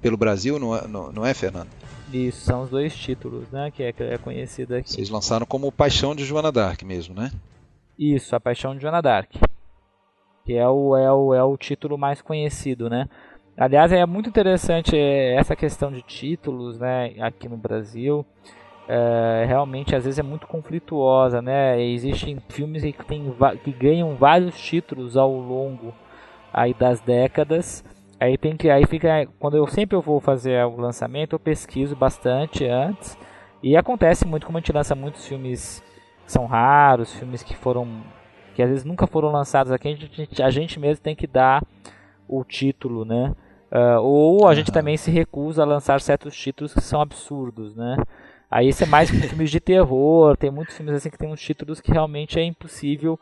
pelo Brasil, não é, não, não é Fernando? Isso, são os dois títulos, né, que é, é conhecido aqui. Vocês lançaram como Paixão de Joana d'Arc mesmo, né? Isso, a Paixão de Joana d'Arc, que é o, é, o, é o título mais conhecido, né? Aliás, é muito interessante é, essa questão de títulos, né, aqui no Brasil é, realmente às vezes é muito conflituosa, né? Existem filmes que, tem, que ganham vários títulos ao longo aí das décadas. Aí tem que aí fica quando eu sempre eu vou fazer o lançamento, eu pesquiso bastante antes. E acontece muito como a gente lança muitos filmes que são raros, filmes que foram que às vezes nunca foram lançados aqui, a gente, a gente mesmo tem que dar o título, né? Uh, ou a gente também se recusa a lançar certos títulos que são absurdos, né? Aí isso é mais filmes de terror, tem muitos filmes assim que tem uns títulos que realmente é impossível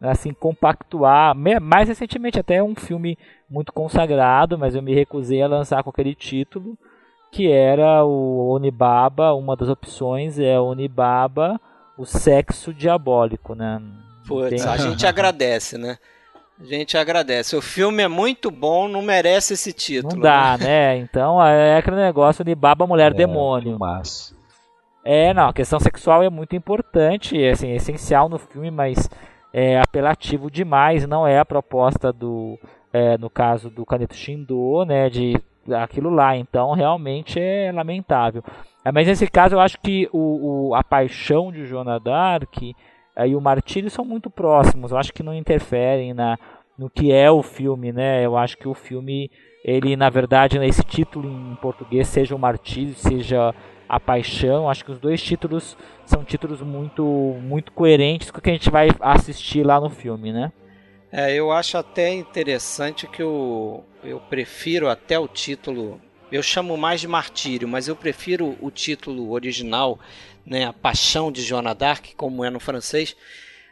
assim compactuar. Mais recentemente até um filme muito consagrado, mas eu me recusei a lançar com aquele título, que era o Onibaba, uma das opções é Onibaba, o sexo diabólico, né? Putz, tem... a gente agradece, né? A gente agradece. O filme é muito bom, não merece esse título. Não dá, né? né? Então é aquele negócio de baba mulher é, demônio. Mas... É, não, a questão sexual é muito importante, é, assim, é essencial no filme, mas é apelativo demais, não é a proposta do, é, no caso do Caneto Shindo, né, de aquilo lá, então realmente é lamentável. É, mas nesse caso eu acho que o, o a paixão de Joana Dark é, e o martírio são muito próximos, eu acho que não interferem na, no que é o filme, né, eu acho que o filme, ele na verdade, esse título em português, seja o martírio, seja a Paixão. Acho que os dois títulos são títulos muito, muito coerentes com o que a gente vai assistir lá no filme, né? É, eu acho até interessante que eu, eu prefiro até o título. Eu chamo mais de Martírio, mas eu prefiro o título original, né, A Paixão de Joana d'Arc, como é no francês,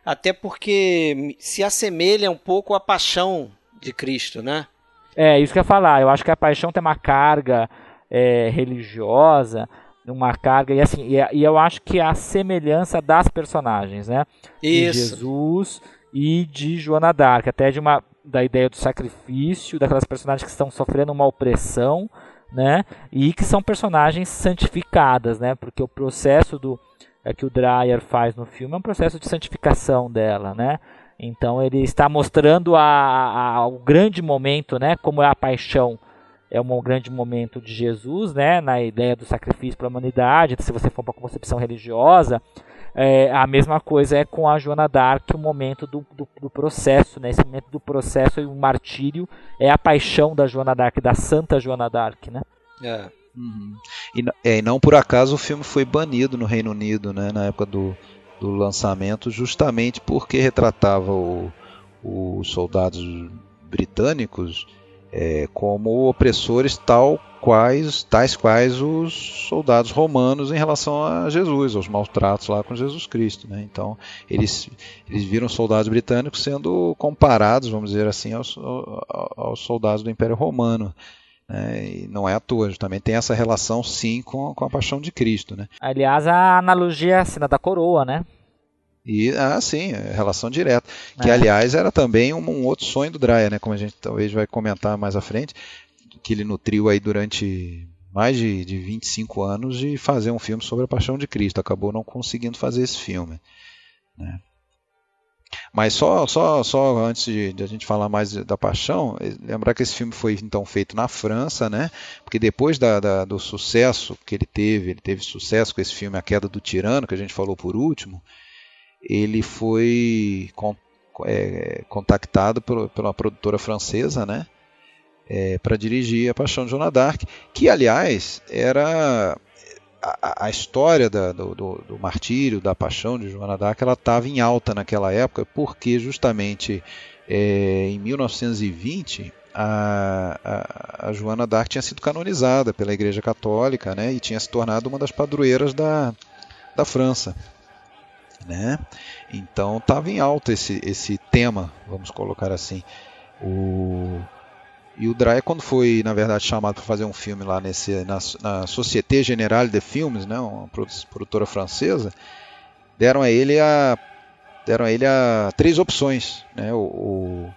até porque se assemelha um pouco à Paixão de Cristo, né? É, isso que eu ia falar. Eu acho que a paixão tem uma carga é, religiosa, uma carga. E assim, e, e, eu acho que a semelhança das personagens, né? Isso. De Jesus e de Joana d'Arc, até de uma da ideia do sacrifício, daquelas personagens que estão sofrendo uma opressão, né? E que são personagens santificadas, né? Porque o processo do é, que o Dreyer faz no filme é um processo de santificação dela, né? Então ele está mostrando a, a, o grande momento, né? Como é a paixão é um grande momento de Jesus, né? Na ideia do sacrifício para a humanidade. Se você for para a concepção religiosa, é, a mesma coisa é com a Joana d'Arc, o momento do, do, do, processo, né? Esse momento do processo e o martírio é a paixão da Joana d'Arc, da Santa Joana d'Arc, né? É. Uhum. E, é, e, não por acaso o filme foi banido no Reino Unido, né? Na época do, do lançamento, justamente porque retratava os soldados britânicos é, como opressores tal quais, tais quais os soldados romanos em relação a Jesus, aos maltratos lá com Jesus Cristo. Né? Então, eles, eles viram soldados britânicos sendo comparados, vamos dizer assim, aos, aos soldados do Império Romano. Né? E não é à toa, também tem essa relação sim com, com a paixão de Cristo. Né? Aliás, a analogia é a cena da coroa, né? E, ah, sim, é relação direta. Que, é. aliás, era também um, um, outro sonho do Dreyer, né? Como a gente talvez vai comentar mais à frente, que ele nutriu aí durante mais de, de 25 anos de fazer um filme sobre a paixão de Cristo. Acabou não conseguindo fazer esse filme. Né? Mas só, só, só antes de, de, a gente falar mais da paixão, eh, lembrar que esse filme foi então feito na França, né? Porque depois da, da, do sucesso que ele teve, ele teve sucesso com esse filme A Queda do Tirano, que a gente falou por último, ele foi é, contactado por, pela produtora francesa, né? É, para dirigir A Paixão de Joana d'Arc, que aliás era a, a história da, do, do, do, martírio, da paixão de Joana d'Arc, ela estava em alta naquela época, porque justamente é, em 1920 a, a, a, Joana d'Arc tinha sido canonizada pela Igreja Católica, né, e tinha se tornado uma das padroeiras da, da França né? Então estava em alta esse, esse tema, vamos colocar assim. O, e o Dreyer, quando foi, na verdade, chamado para fazer um filme lá nesse, na, na Société Générale de Filmes, né, uma produtora francesa, deram a ele a deram a ele a três opções, né? O, o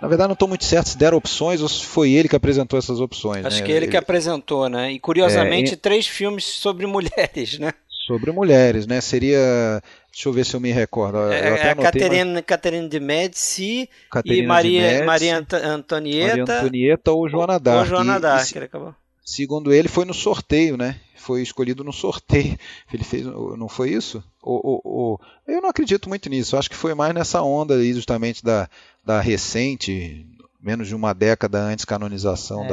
na verdade, não estou muito certo se deram opções ou se foi ele que apresentou essas opções. Acho né? que ele, ele que apresentou, né? E curiosamente, é, três filmes sobre mulheres, né? Sobre mulheres, né? Seria, deixa eu ver se eu me recordo. Eu é, a Catherine, mas... Catherine de Médici e Maria, Médici, Maria Antonieta. Maria Antonieta ou Joana d'Arc. Ou Joana d'Arc, ele acabou. Segundo ele, foi no sorteio, né? Foi escolhido no sorteio. Ele fez, não foi isso? O, o, o, eu não acredito muito nisso. Acho que foi mais nessa onda aí, justamente da, da recente menos de uma década antes canonização é.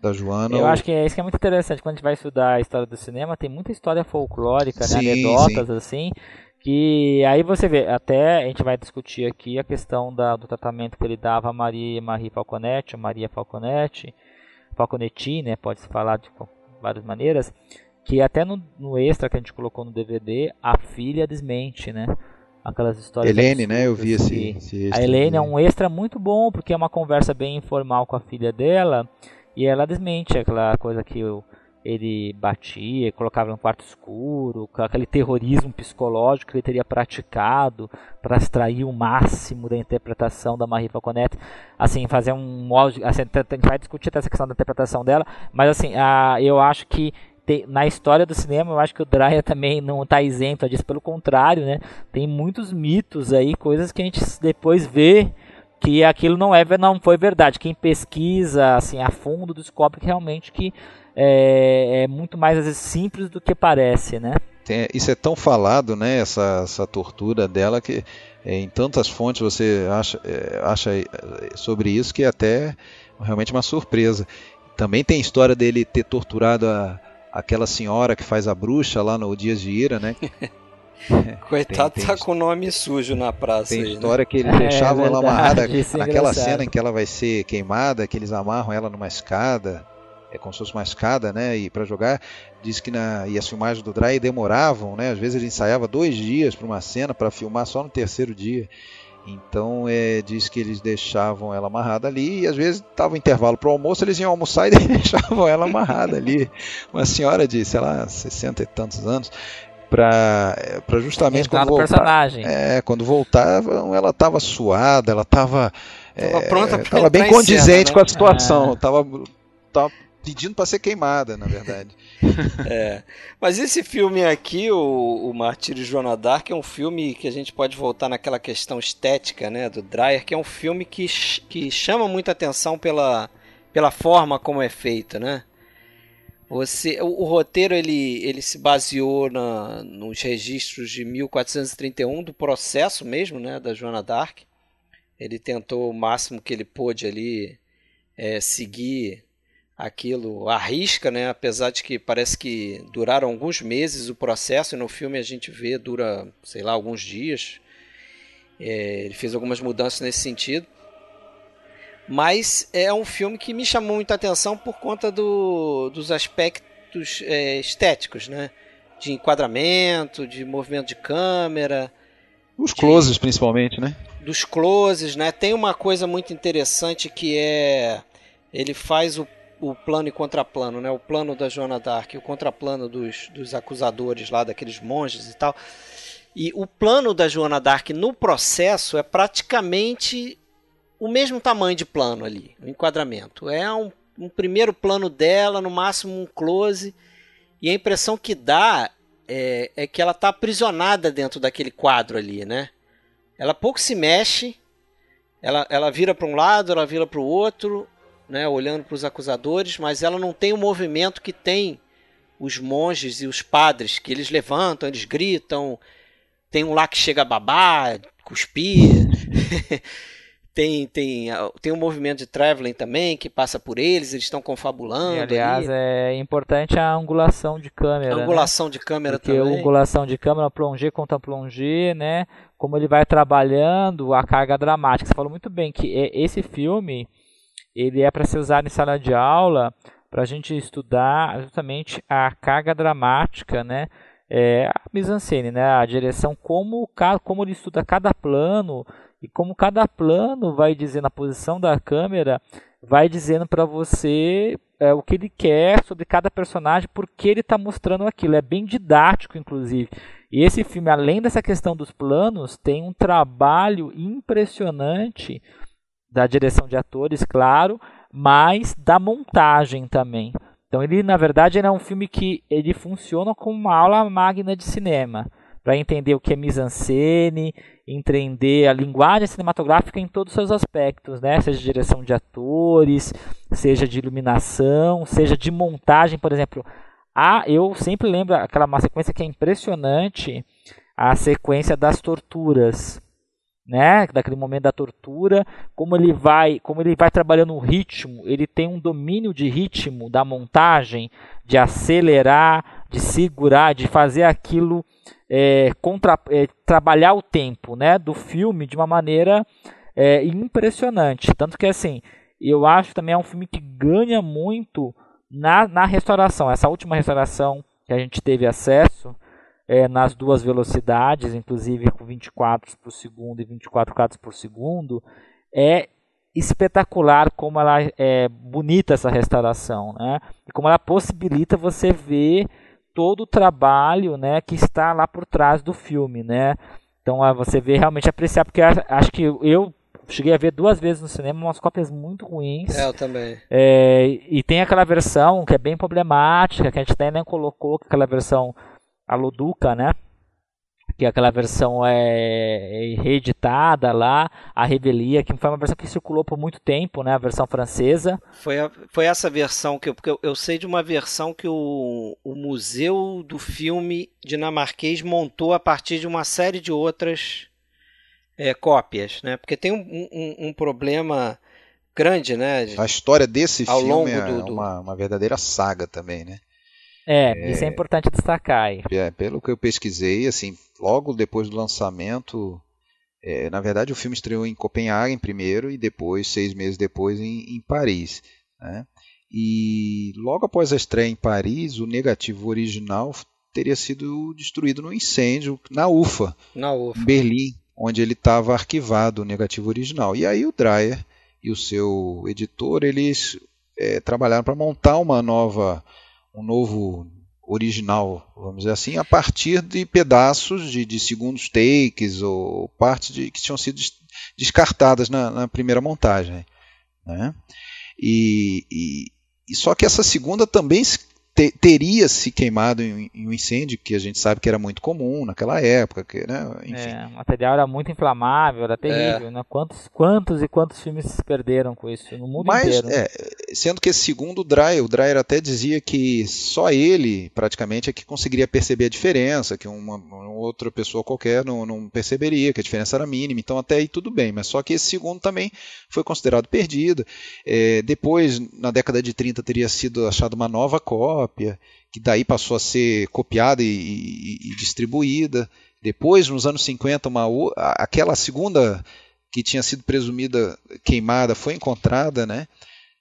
da, da Joana. Eu ou... acho que é isso que é muito interessante quando a gente vai estudar a história do cinema, tem muita história folclórica, né, sim, né, anedotas sim. assim, que aí você vê, até a gente vai discutir aqui a questão da, do tratamento que ele dava a Maria Marie Falconetti, Maria Falconetti, Falconetti, né, pode se falar de várias maneiras, que até no, no extra que a gente colocou no DVD, a filha desmente, né? Aquelas histórias. Helene, né? Eu vi esse, esse A Helene é um extra muito bom, porque é uma conversa bem informal com a filha dela, e ela desmente aquela coisa que ele batia, colocava no quarto escuro, aquele terrorismo psicológico que ele teria praticado para extrair o máximo da interpretação da Marie Falconet. Assim, fazer um assim, a gente vai discutir essa questão da interpretação dela, mas assim, a, eu acho que tem, na história do cinema, eu acho que o Dreyer também não está isento disso, pelo contrário, né? Tem muitos mitos aí, coisas que a gente depois vê que aquilo não é não foi verdade. Quem pesquisa assim a fundo descobre que realmente que é, é muito mais às vezes simples do que parece, né? Tem, isso é tão falado, né? Essa, essa tortura dela que é, em tantas fontes você acha, é, acha é, sobre isso que é até realmente uma surpresa. Também tem história dele ter torturado a, aquela senhora que faz a bruxa lá no Dias de Ira, né? Coitado tem, tem, tá com o nome sujo na praça. Tem aí, né? história né? que eles deixavam é, ela amarrada é naquela cena em que ela vai ser queimada, que eles amarram ela numa escada, é como se fosse uma escada, né? E para jogar, diz que na e as filmagens do Dry demoravam, né? Às vezes ele ensaiava dois dias para uma cena para filmar só no terceiro dia. Então é, diz que eles deixavam ela amarrada ali e às vezes estava intervalo para o almoço, eles iam almoçar e deixavam ela amarrada ali. Uma senhora de, sei lá, 60 e tantos anos, para justamente Entrar quando no voltar, personagem. é, quando voltava, ela estava suada, ela estava Tava pronta pra estava bem condizente cena, com né? a situação, estava tava pedindo para ser queimada, na verdade. É. Mas esse filme aqui, o, o Martírio Joana Dark, é um filme que a gente pode voltar naquela questão estética, né, do Dreyer, que é um filme que, que chama muita atenção pela, pela forma como é feito, né? Você, o, o roteiro ele, ele se baseou na, nos registros de 1431 do processo mesmo, né, da Joana Dark. Ele tentou o máximo que ele pôde ali é, seguir aquilo à risca, né? Apesar de que parece que duraram alguns meses o processo e no filme a gente vê dura, sei lá, alguns dias. É, ele fez algumas mudanças nesse sentido. Mas é um filme que me chamou muita atenção por conta do, dos aspectos é, estéticos, né? De enquadramento, de movimento de câmera, Os closes, principalmente, né? dos closes, né? Tem uma coisa muito interessante que é ele faz o, o plano e contraplano, né? O plano da Joana Dark, o contraplano dos, dos acusadores lá, daqueles monges e tal. E o plano da Joana Dark no processo é praticamente o mesmo tamanho de plano ali, o enquadramento. É um, um primeiro plano dela, no máximo um close, e a impressão que dá é, é que ela está aprisionada dentro daquele quadro ali, né? Ela pouco se mexe, ela, ela vira para um lado, ela vira para o outro, né, olhando para os acusadores, mas ela não tem o movimento que tem os monges e os padres, que eles levantam, eles gritam, tem um lá que chega a babar, cuspir, tem, tem, tem um movimento de traveling também, que passa por eles, eles estão confabulando. E, aliás, ali. é importante a angulação de câmera. né? angulação de câmera Porque também. angulação de câmera, plongé contra plongé, né? Como ele vai trabalhando a carga dramática. Você falou muito bem que é- esse filme ele é para ser usado em sala de aula para a gente estudar justamente a carga dramática, né? É, a mise-en-scène, né? A direção, como, como ele estuda cada plano e como cada plano vai dizendo a posição da câmera, vai dizendo para você é, o que ele quer sobre cada personagem, porque ele está mostrando aquilo. É bem didático, inclusive. E esse filme, além dessa questão dos planos, tem um trabalho impressionante da direção de atores, claro, mas da montagem também. Então ele, na verdade, ele é um filme que ele funciona como uma aula magna de cinema, para entender o que é mise-en-scène, entender a linguagem cinematográfica em todos os seus aspectos, né? Seja de direção de atores, seja de iluminação, seja de montagem, por exemplo. Ah, eu sempre lembro aquela uma sequência que é impressionante, a sequência das torturas, né? Daquele momento da tortura, como ele vai, como ele vai trabalhando o ritmo, ele tem um domínio de ritmo da montagem, de acelerar, de segurar, de fazer aquilo é, contra, é, trabalhar o tempo, né? Do filme de uma maneira é, impressionante, tanto que assim, eu acho também é um filme que ganha muito na, na restauração. Essa última restauração que a gente teve acesso é, nas duas velocidades, inclusive com 24 por segundo e 24 quadros por segundo, é espetacular como ela é bonita essa restauração, né? E como ela possibilita você ver todo o trabalho, né, que está lá por trás do filme, né? Então você vê realmente apreciar, porque acho que eu cheguei a ver duas vezes no cinema umas cópias muito ruins. É, eu também. É, e tem aquela versão que é bem problemática, que a gente até nem colocou, que aquela versão Aloduca, né? Que é aquela versão é, é reeditada lá, a Revelia, que foi uma versão que circulou por muito tempo, né? A versão francesa. Foi, a- foi essa versão que eu, porque eu, eu sei de uma versão que o, o museu do filme dinamarquês montou a partir de uma série de outras é, cópias, né? Porque tem um, um, um problema grande, né? A história desse Ao filme longo é do- do- Uma, uma verdadeira saga também, né? É, isso é importante destacar aí. É, pelo que eu pesquisei, assim, logo depois do lançamento, é, na verdade o filme estreou em Copenhague primeiro e depois, seis meses depois, em, em Paris. Né? E logo após a estreia em Paris, o negativo original teria sido destruído no incêndio na UFA, Na UFA. em Berlim. onde ele estava arquivado o negativo original. E aí o Dreyer e o seu editor eles é, trabalharam para montar uma nova, um novo original, vamos dizer assim, a partir de pedaços de, de segundos takes ou partes de, que tinham sido descartadas na, na primeira montagem. Né? E, e, e, só que essa segunda também te, teria se queimado em, em, um incêndio que a gente sabe que era muito comum naquela época, que, né? Enfim. É, o material era muito inflamável, era terrível, é. né? Quantos, quantos e quantos filmes se perderam com isso no mundo Mas, inteiro? É, sendo que esse segundo Dreyer, o Dreyer até dizia que só ele, praticamente, é que conseguiria perceber a diferença, que uma, uma outra pessoa qualquer não, não, perceberia, que a diferença era mínima, então até aí tudo bem, mas só que esse segundo também foi considerado perdido. É, depois, na década de 30, teria sido achado uma nova cópia, cópia, que daí passou a ser copiada e, e, e distribuída. Depois, nos anos 50, uma, aquela segunda que tinha sido presumida queimada foi encontrada, né?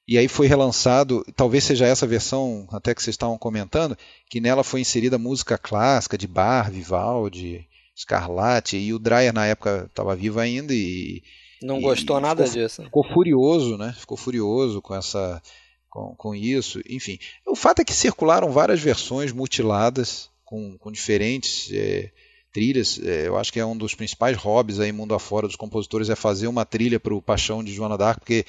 E aí foi relançado, talvez seja essa versão até que vocês estavam comentando, que nela foi inserida música clássica de Bar, Vivaldi, Scarlatti, e o Dreyer na época estava vivo ainda e não gostou e nada ficou, disso. Ficou furioso, né? Ficou furioso com essa com, com isso. Enfim, o fato é que circularam várias versões mutiladas com, com diferentes é, trilhas. É, eu acho que é um dos principais hobbies aí mundo afora dos compositores é fazer uma trilha para o Paixão de Joana d'Arc, porque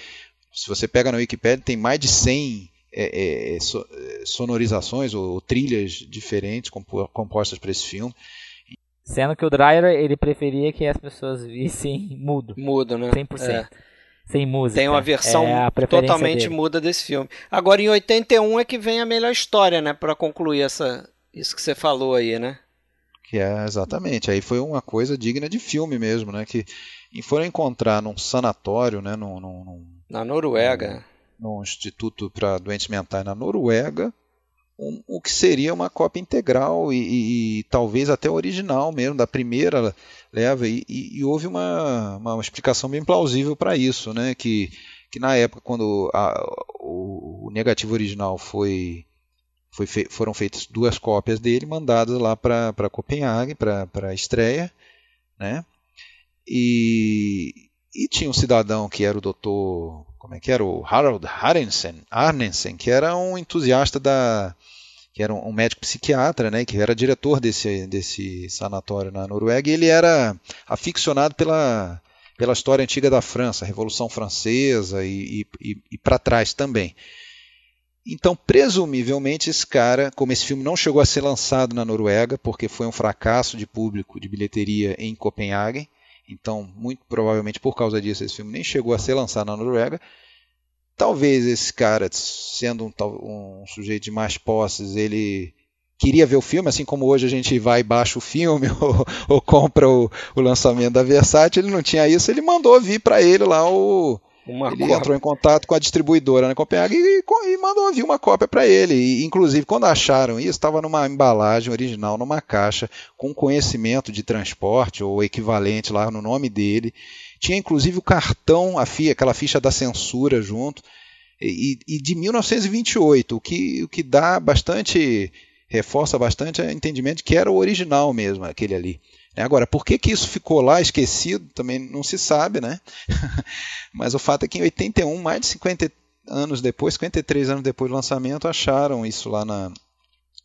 se você pega na Wikipedia tem mais de 100 é, é, so, sonorizações ou, ou, trilhas diferentes compostas para esse filme. Sendo que o Dreyer ele preferia que as pessoas vissem mudo. Mudo, né? 100%. É sem música. Tem uma versão é totalmente dele. muda desse filme. Agora em 81 é que vem a melhor história, né, para concluir essa isso que você falou aí, né? Que é exatamente. Aí foi uma coisa digna de filme mesmo, né, que foram encontrar num sanatório, né, num, num na Noruega, num, num instituto para doentes mentais na Noruega, um, o que seria uma cópia integral e, e, e, talvez até original mesmo, da primeira leva. E, e houve uma, uma explicação bem plausível para isso, né? que, que na época, quando a, o, o, negativo original foi, foi fe, foram feitas duas cópias dele, mandadas lá para Copenhague, para a estreia, né? E, e tinha um cidadão que era o doutor como é que era o Harald Arnesen, Arnesen que era um entusiasta da que era um médico psiquiatra, né, que era diretor desse desse sanatório na Noruega, e ele era aficionado pela pela história antiga da França, a Revolução Francesa e, e, e para trás também. Então, presumivelmente, esse cara, como esse filme não chegou a ser lançado na Noruega, porque foi um fracasso de público, de bilheteria em Copenhague, então, muito provavelmente por causa disso, esse filme nem chegou a ser lançado na Noruega. Talvez esse cara, sendo um, um sujeito de mais posses, ele queria ver o filme, assim como hoje a gente vai e baixa o filme ou, ou compra o, o, lançamento da Versace, ele não tinha isso, ele mandou vir para ele lá o, uma ele cópia. entrou em contato com a distribuidora na Copenhague e, e mandou vir uma cópia para ele. E, inclusive, quando acharam isso, estava numa embalagem original, numa caixa, com conhecimento de transporte ou equivalente lá no nome dele. Tinha inclusive o cartão, a FIA, aquela ficha da censura junto. E, e de 1928, o que, o que dá bastante, reforça bastante o entendimento de que era o original mesmo, aquele ali. Né? Agora, por que, que isso ficou lá esquecido também não se sabe, né? Mas o fato é que em 81, mais de 50 anos depois, 53 anos depois do lançamento, acharam isso lá na,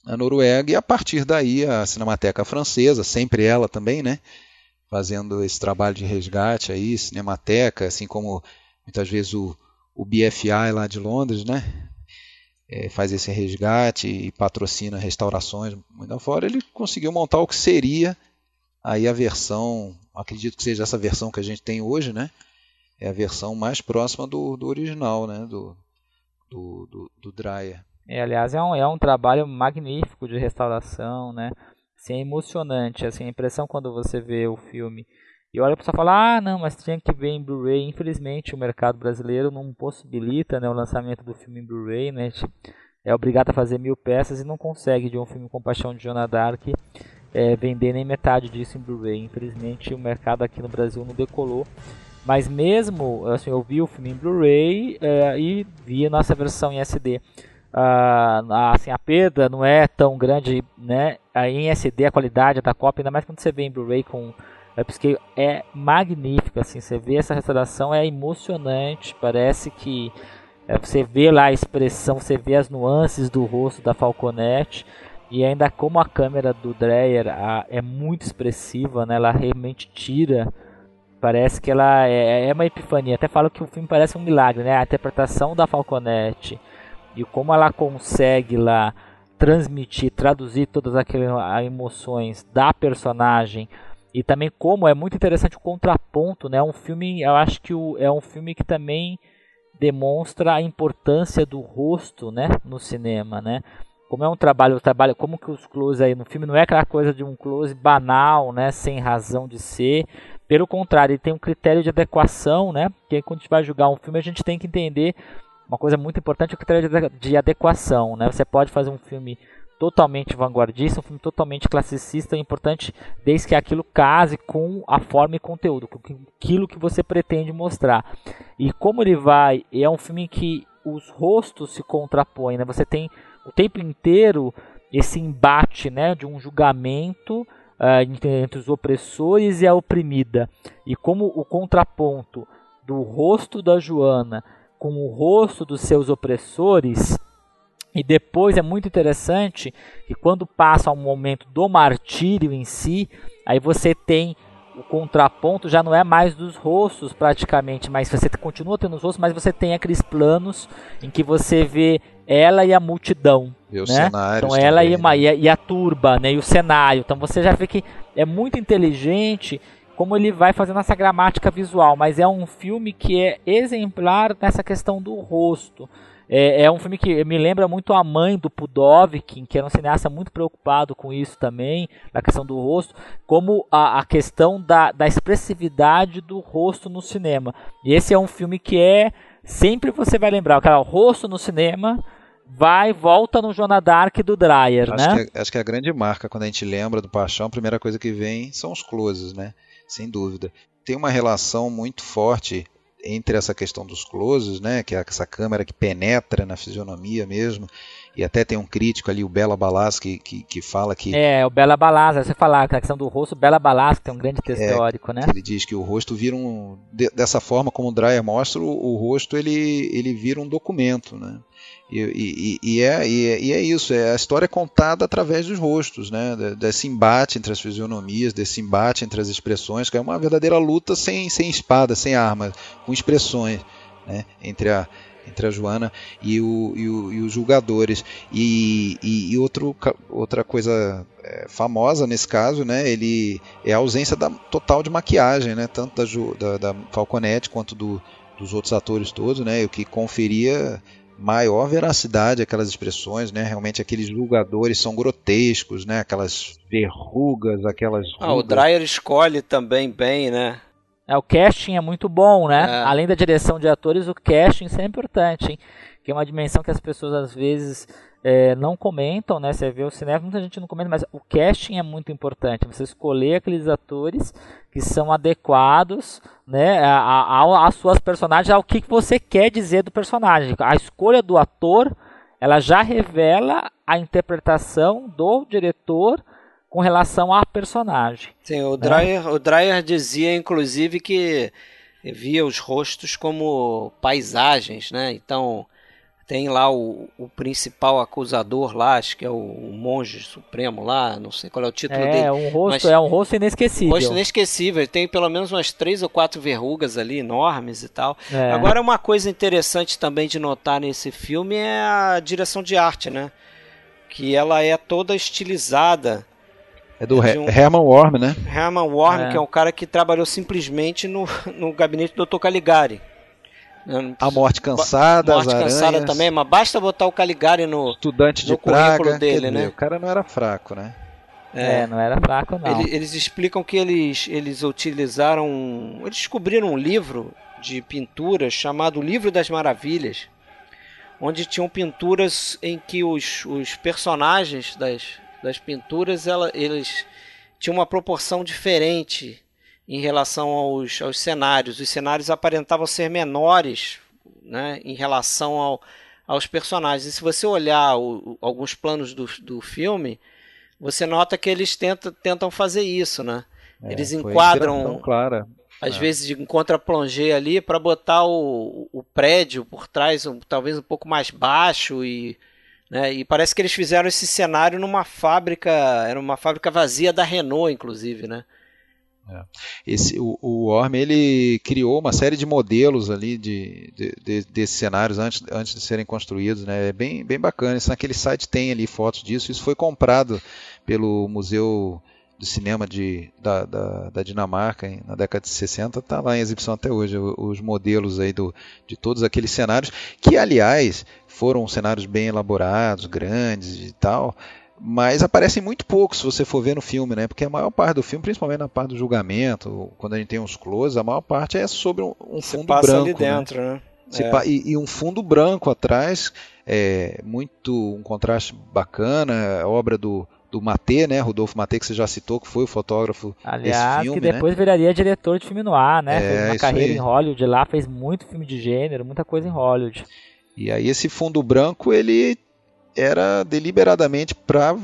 na Noruega e a partir daí a Cinemateca Francesa, sempre ela também, né? Fazendo esse trabalho de resgate aí, Cinemateca, assim como muitas vezes o, o BFI lá de Londres, né? É, faz esse resgate e patrocina restaurações muito fora, ele conseguiu montar o que seria Aí a versão, acredito que seja essa versão que a gente tem hoje, né? É a versão mais próxima do, do original, né? Do, do, do, do Dreyer. É, aliás, é um, é um trabalho magnífico de restauração, né? Assim, é emocionante, assim, a impressão quando você vê o filme e olha para falar, ah, não, mas tinha que ver em Blu-ray. Infelizmente, o mercado brasileiro não possibilita né, o lançamento do filme em Blu-ray, né? É obrigado a fazer mil peças e não consegue de um filme com Paixão de Joana Dark é, vender nem metade disso em Blu-ray. Infelizmente o mercado aqui no Brasil não decolou. Mas mesmo, assim, eu vi o filme em Blu-ray é, e vi a nossa versão em SD. Ah, assim, a perda não é tão grande, né? Em SD a qualidade da cópia, ainda mais quando você vê em Blu-ray com Upscale é magnífica, assim, você vê essa restauração é emocionante, parece que é, você vê lá a expressão, você vê as nuances do rosto da Falconete e ainda como a câmera do Dreyer a, é muito expressiva, né? Ela realmente tira, parece que ela é, é uma epifania. Até falo que o filme parece um milagre, né? A interpretação da Falconete e como ela consegue lá transmitir, traduzir todas aquelas emoções da personagem e também como é muito interessante o contraponto, né? Um filme, eu acho que o, é um filme que também demonstra a importância do rosto, né, no cinema, né? Como é um trabalho, trabalho, como que os close aí no filme não é aquela coisa de um close banal, né, sem razão de ser. Pelo contrário, ele tem um critério de adequação, né? Que quando a gente vai julgar um filme, a gente tem que entender uma coisa muito importante, o critério de adequação, né? Você pode fazer um filme totalmente vanguardista, um filme totalmente classicista, é importante desde que aquilo case com a forma e conteúdo, com aquilo que você pretende mostrar. E como ele vai, é um filme que os rostos se contrapõem, né? Você tem o tempo inteiro esse embate, né, de um julgamento uh, entre os opressores e a oprimida. E como o contraponto do rosto da Joana com o rosto dos seus opressores e depois é muito interessante que quando passa ao momento do martírio em si, aí você tem o contraponto já não é mais dos rostos praticamente, mas você continua tendo os rostos, mas você tem aqueles planos em que você vê ela e a multidão, e né? Então ela também, e, uma, né? e, a, turba, né? E o cenário. Então você já vê que é muito inteligente como ele vai fazendo essa gramática visual, mas é um filme que é exemplar nessa questão do rosto. É, é, um filme que me lembra muito a mãe do Pudovkin, que era um cineasta muito preocupado com isso também, na questão do rosto, como a, a questão da, da expressividade do rosto no cinema. E esse é um filme que é. Sempre você vai lembrar, cara, o rosto no cinema vai volta no Jonah Dark do Dreyer, acho né? Que, é, acho que é a grande marca, quando a gente lembra do Paixão, a primeira coisa que vem são os closes, né? Sem dúvida. Tem uma relação muito forte entre essa questão dos closes, né, que é essa câmera que penetra na fisionomia mesmo, e até tem um crítico ali, o Bela Balaz, que, que, que fala que... É, o Bela Balaz, você falar a questão do rosto, Bela Balaz, que tem um grande texto é, teórico, né? Ele diz que o rosto vira um... dessa forma como o Dreyer mostra, o, o rosto ele, ele vira um documento, né? E, e, e, é, e, é, e, é, isso, é a história é contada através dos rostos, né? desse embate entre as fisionomias, desse embate entre as expressões, que é uma verdadeira luta sem, sem espada, sem arma, com expressões né? entre, a, entre a Joana e, o, e, o, e os julgadores. E, e, outro, outra coisa é, famosa nesse caso né? Ele, é a ausência da, total de maquiagem, né? tanto da, da, da Falconetti quanto do, dos outros atores todos, né? o que conferia maior veracidade aquelas expressões, né? Realmente aqueles julgadores são grotescos, né? Aquelas verrugas, aquelas. Rugas. Ah, o Dreyer escolhe também bem, né? É, o casting é muito bom, né? É. Além da direção de atores, o casting é importante, hein? Que é uma dimensão que as pessoas às vezes é, não comentam, né? Você vê o cinema, muita gente não comenta, mas o casting é muito importante. Você escolher aqueles atores que são adequados, né, às suas personagens, ao que você quer dizer do personagem. A escolha do ator, ela já revela a interpretação do diretor com relação à personagem. Sim, o Dreyer, né? o Dreyer dizia, inclusive, que via os rostos como paisagens, né? Então, tem lá o, o principal acusador lá, acho que é o, o, monge supremo lá, não sei qual é o título é, dele. Um rosto, é um rosto inesquecível. Rosto inesquecível, tem pelo menos umas três ou quatro verrugas ali enormes e tal. É. Agora uma coisa interessante também de notar nesse filme é a direção de arte, né? Que ela é toda estilizada. É do é um... Herman Worm, né? Herman Worm, é. que é um cara que trabalhou simplesmente no, no gabinete do Dr. Caligari. A morte cansada, morte cansada também, mas basta botar o Caligari no, Estudante de no currículo dele, né? O cara não era fraco, né? É, não era fraco não. Eles, eles explicam que eles, eles utilizaram, eles descobriram um livro de pinturas chamado Livro das Maravilhas, onde tinham pinturas em que os, os personagens das, das pinturas ela, eles tinham uma proporção diferente em relação aos, aos cenários. Os cenários aparentavam ser menores né, em relação ao, aos personagens. E se você olhar o, alguns planos do, do filme, você nota que eles tentam, tentam fazer isso, né? É, Eles enquadram. Clara. Às é. vezes encontra plongé ali para botar o, o prédio por trás, um, talvez um pouco mais baixo e né? E parece que eles fizeram esse cenário numa fábrica, era uma fábrica vazia da Renault, inclusive, né? É. Esse, o, o Orme ele criou uma série de modelos ali de, de, de, desses cenários antes, antes de serem construídos, né? É bem, bem bacana. Isso naquele site tem ali fotos disso. Isso foi comprado pelo Museu do Cinema de, da, da, da Dinamarca em, na década de 60. Está lá em exibição até hoje. Os modelos aí do, de todos aqueles cenários que, aliás, foram cenários bem elaborados, grandes e tal mas aparecem muito pouco se você for ver no filme, né? Porque a maior parte do filme, principalmente na parte do julgamento, quando a gente tem uns close, a maior parte é sobre um, um fundo passa branco. Ali né? dentro, né? né? É. E, e, um fundo branco atrás, é muito um contraste bacana, obra do, do Matê, né? Rodolfo Matê, que você já citou, que foi o fotógrafo Aliás, desse filme, que depois né? viraria diretor de filme no ar, né? É, fez uma carreira aí. em Hollywood lá, fez muito filme de gênero, muita coisa em Hollywood. E aí esse fundo branco, ele era deliberadamente para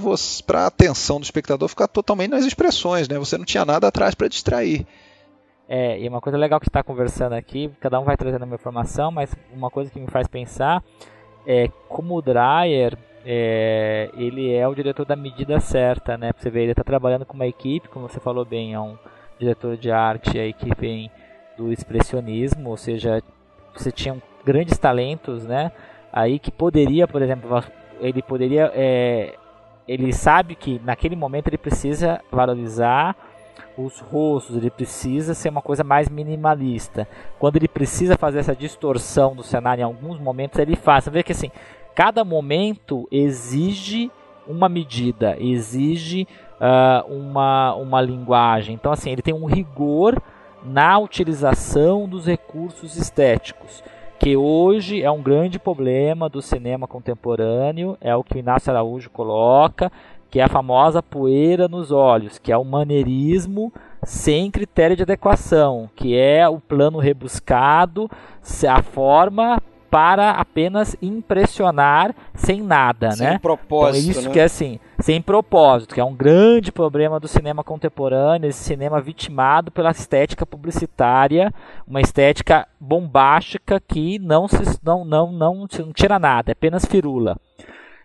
a atenção do espectador ficar totalmente nas expressões, né? Você não tinha nada atrás para distrair. É, e uma coisa legal que está conversando aqui, cada um vai trazendo uma informação, mas uma coisa que me faz pensar é como o Dreyer, é, ele é o diretor da medida certa, né? Você vê, ele está trabalhando com uma equipe, como você falou bem, é um diretor de arte, a equipe do expressionismo, ou seja, você tinha grandes talentos, né? Aí que poderia, por exemplo, ele poderia. É, ele sabe que naquele momento ele precisa valorizar os rostos, ele precisa ser uma coisa mais minimalista. Quando ele precisa fazer essa distorção do cenário em alguns momentos, ele faz. Você vê que assim, cada momento exige uma medida, exige uh, uma, uma linguagem. Então, assim, ele tem um rigor na utilização dos recursos estéticos que hoje é um grande problema do cinema contemporâneo, é o que o Inácio Araújo coloca, que é a famosa poeira nos olhos, que é o maneirismo sem critério de adequação, que é o plano rebuscado, a forma para apenas impressionar sem nada, sem né? propósito, então, isso né? que é assim, sem propósito, que é um grande problema do cinema contemporâneo, esse cinema vitimado pela estética publicitária, uma estética bombástica que não se não não não, não tira nada, é apenas firula.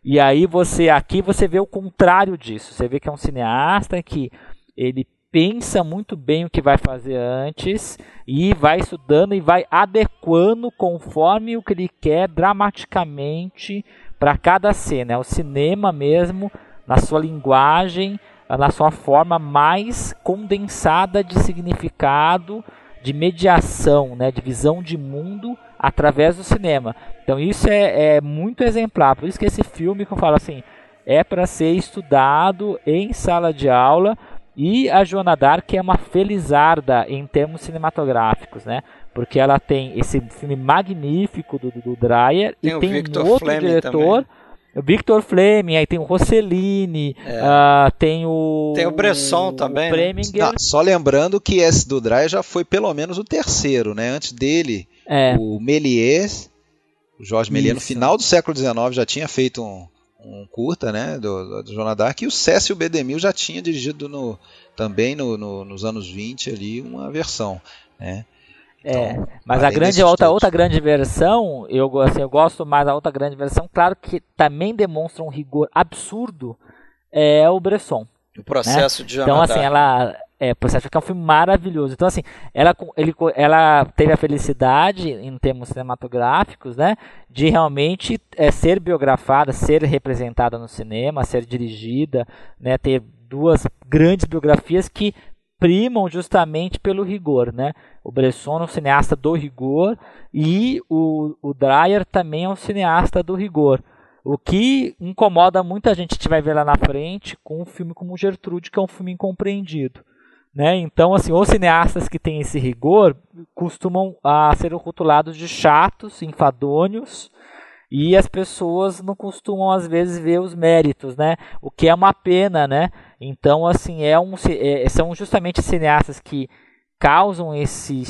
E aí você aqui você vê o contrário disso. Você vê que é um cineasta que ele pensa muito bem o que vai fazer antes e vai estudando e vai adequando conforme o que ele quer dramaticamente para cada cena. É o cinema mesmo, na sua linguagem, na sua forma mais condensada de significado, de mediação, né, de visão de mundo através do cinema. Então isso é, é muito exemplar. Por isso que esse filme que eu falo assim é para ser estudado em sala de aula e a Joana Dark é uma felizarda em termos cinematográficos, né? Porque ela tem esse filme magnífico do, do, Dreyer tem e tem Victor um outro Fleming diretor, também. o Victor Fleming, aí tem o Rossellini, é. uh, tem o tem o Bresson o, também. O né? Não, só lembrando que esse do Dreyer já foi pelo menos o terceiro, né? Antes dele, é. o Méliès, o Jorge Méliès no final do século XIX já tinha feito um um curta, né, do, do Joana Dark, e o Cécio Bedemil já tinha dirigido no, também no, no, nos anos 20 ali uma versão, né. É, então, mas a grande outra, outra grande versão, eu, assim, eu gosto mais da outra grande versão, claro que também demonstra um rigor absurdo, é o Bresson. O processo né? de Joana Então, assim, ela é, Processo que é um filme maravilhoso. Então, assim, ela, ele, ela teve a felicidade, em termos cinematográficos, né, de realmente é, ser biografada, ser representada no cinema, ser dirigida, né, ter duas grandes biografias que primam justamente pelo rigor, né? O Bresson é um cineasta do rigor e o, o Dreyer também é um cineasta do rigor. O que incomoda muita gente, a gente vai ver lá na frente, com um filme como Gertrude, que é um filme incompreendido. Né? Então, assim, os cineastas que têm esse rigor costumam a, ser rotulados de chatos, enfadonhos, e as pessoas não costumam às vezes ver os méritos, né? O que é uma pena, né? Então, assim, é um, é, são justamente cineastas que causam esse,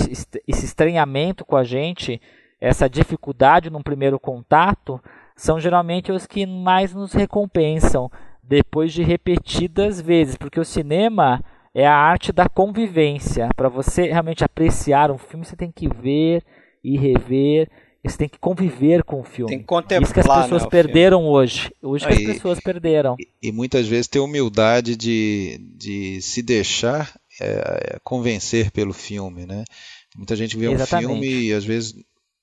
esse estranhamento com a gente, essa dificuldade num primeiro contato, são geralmente os que mais nos recompensam depois de repetidas vezes, porque o cinema é a arte da convivência. Para você realmente apreciar um filme, você tem que ver e rever. Você tem que conviver com o filme. Tem que contemplar, Isso que as pessoas né, perderam filme. hoje. Hoje que Aí, as pessoas perderam. E, e, muitas vezes ter humildade de, de se deixar é, convencer pelo filme, né? Muita gente vê Exatamente. um filme e às vezes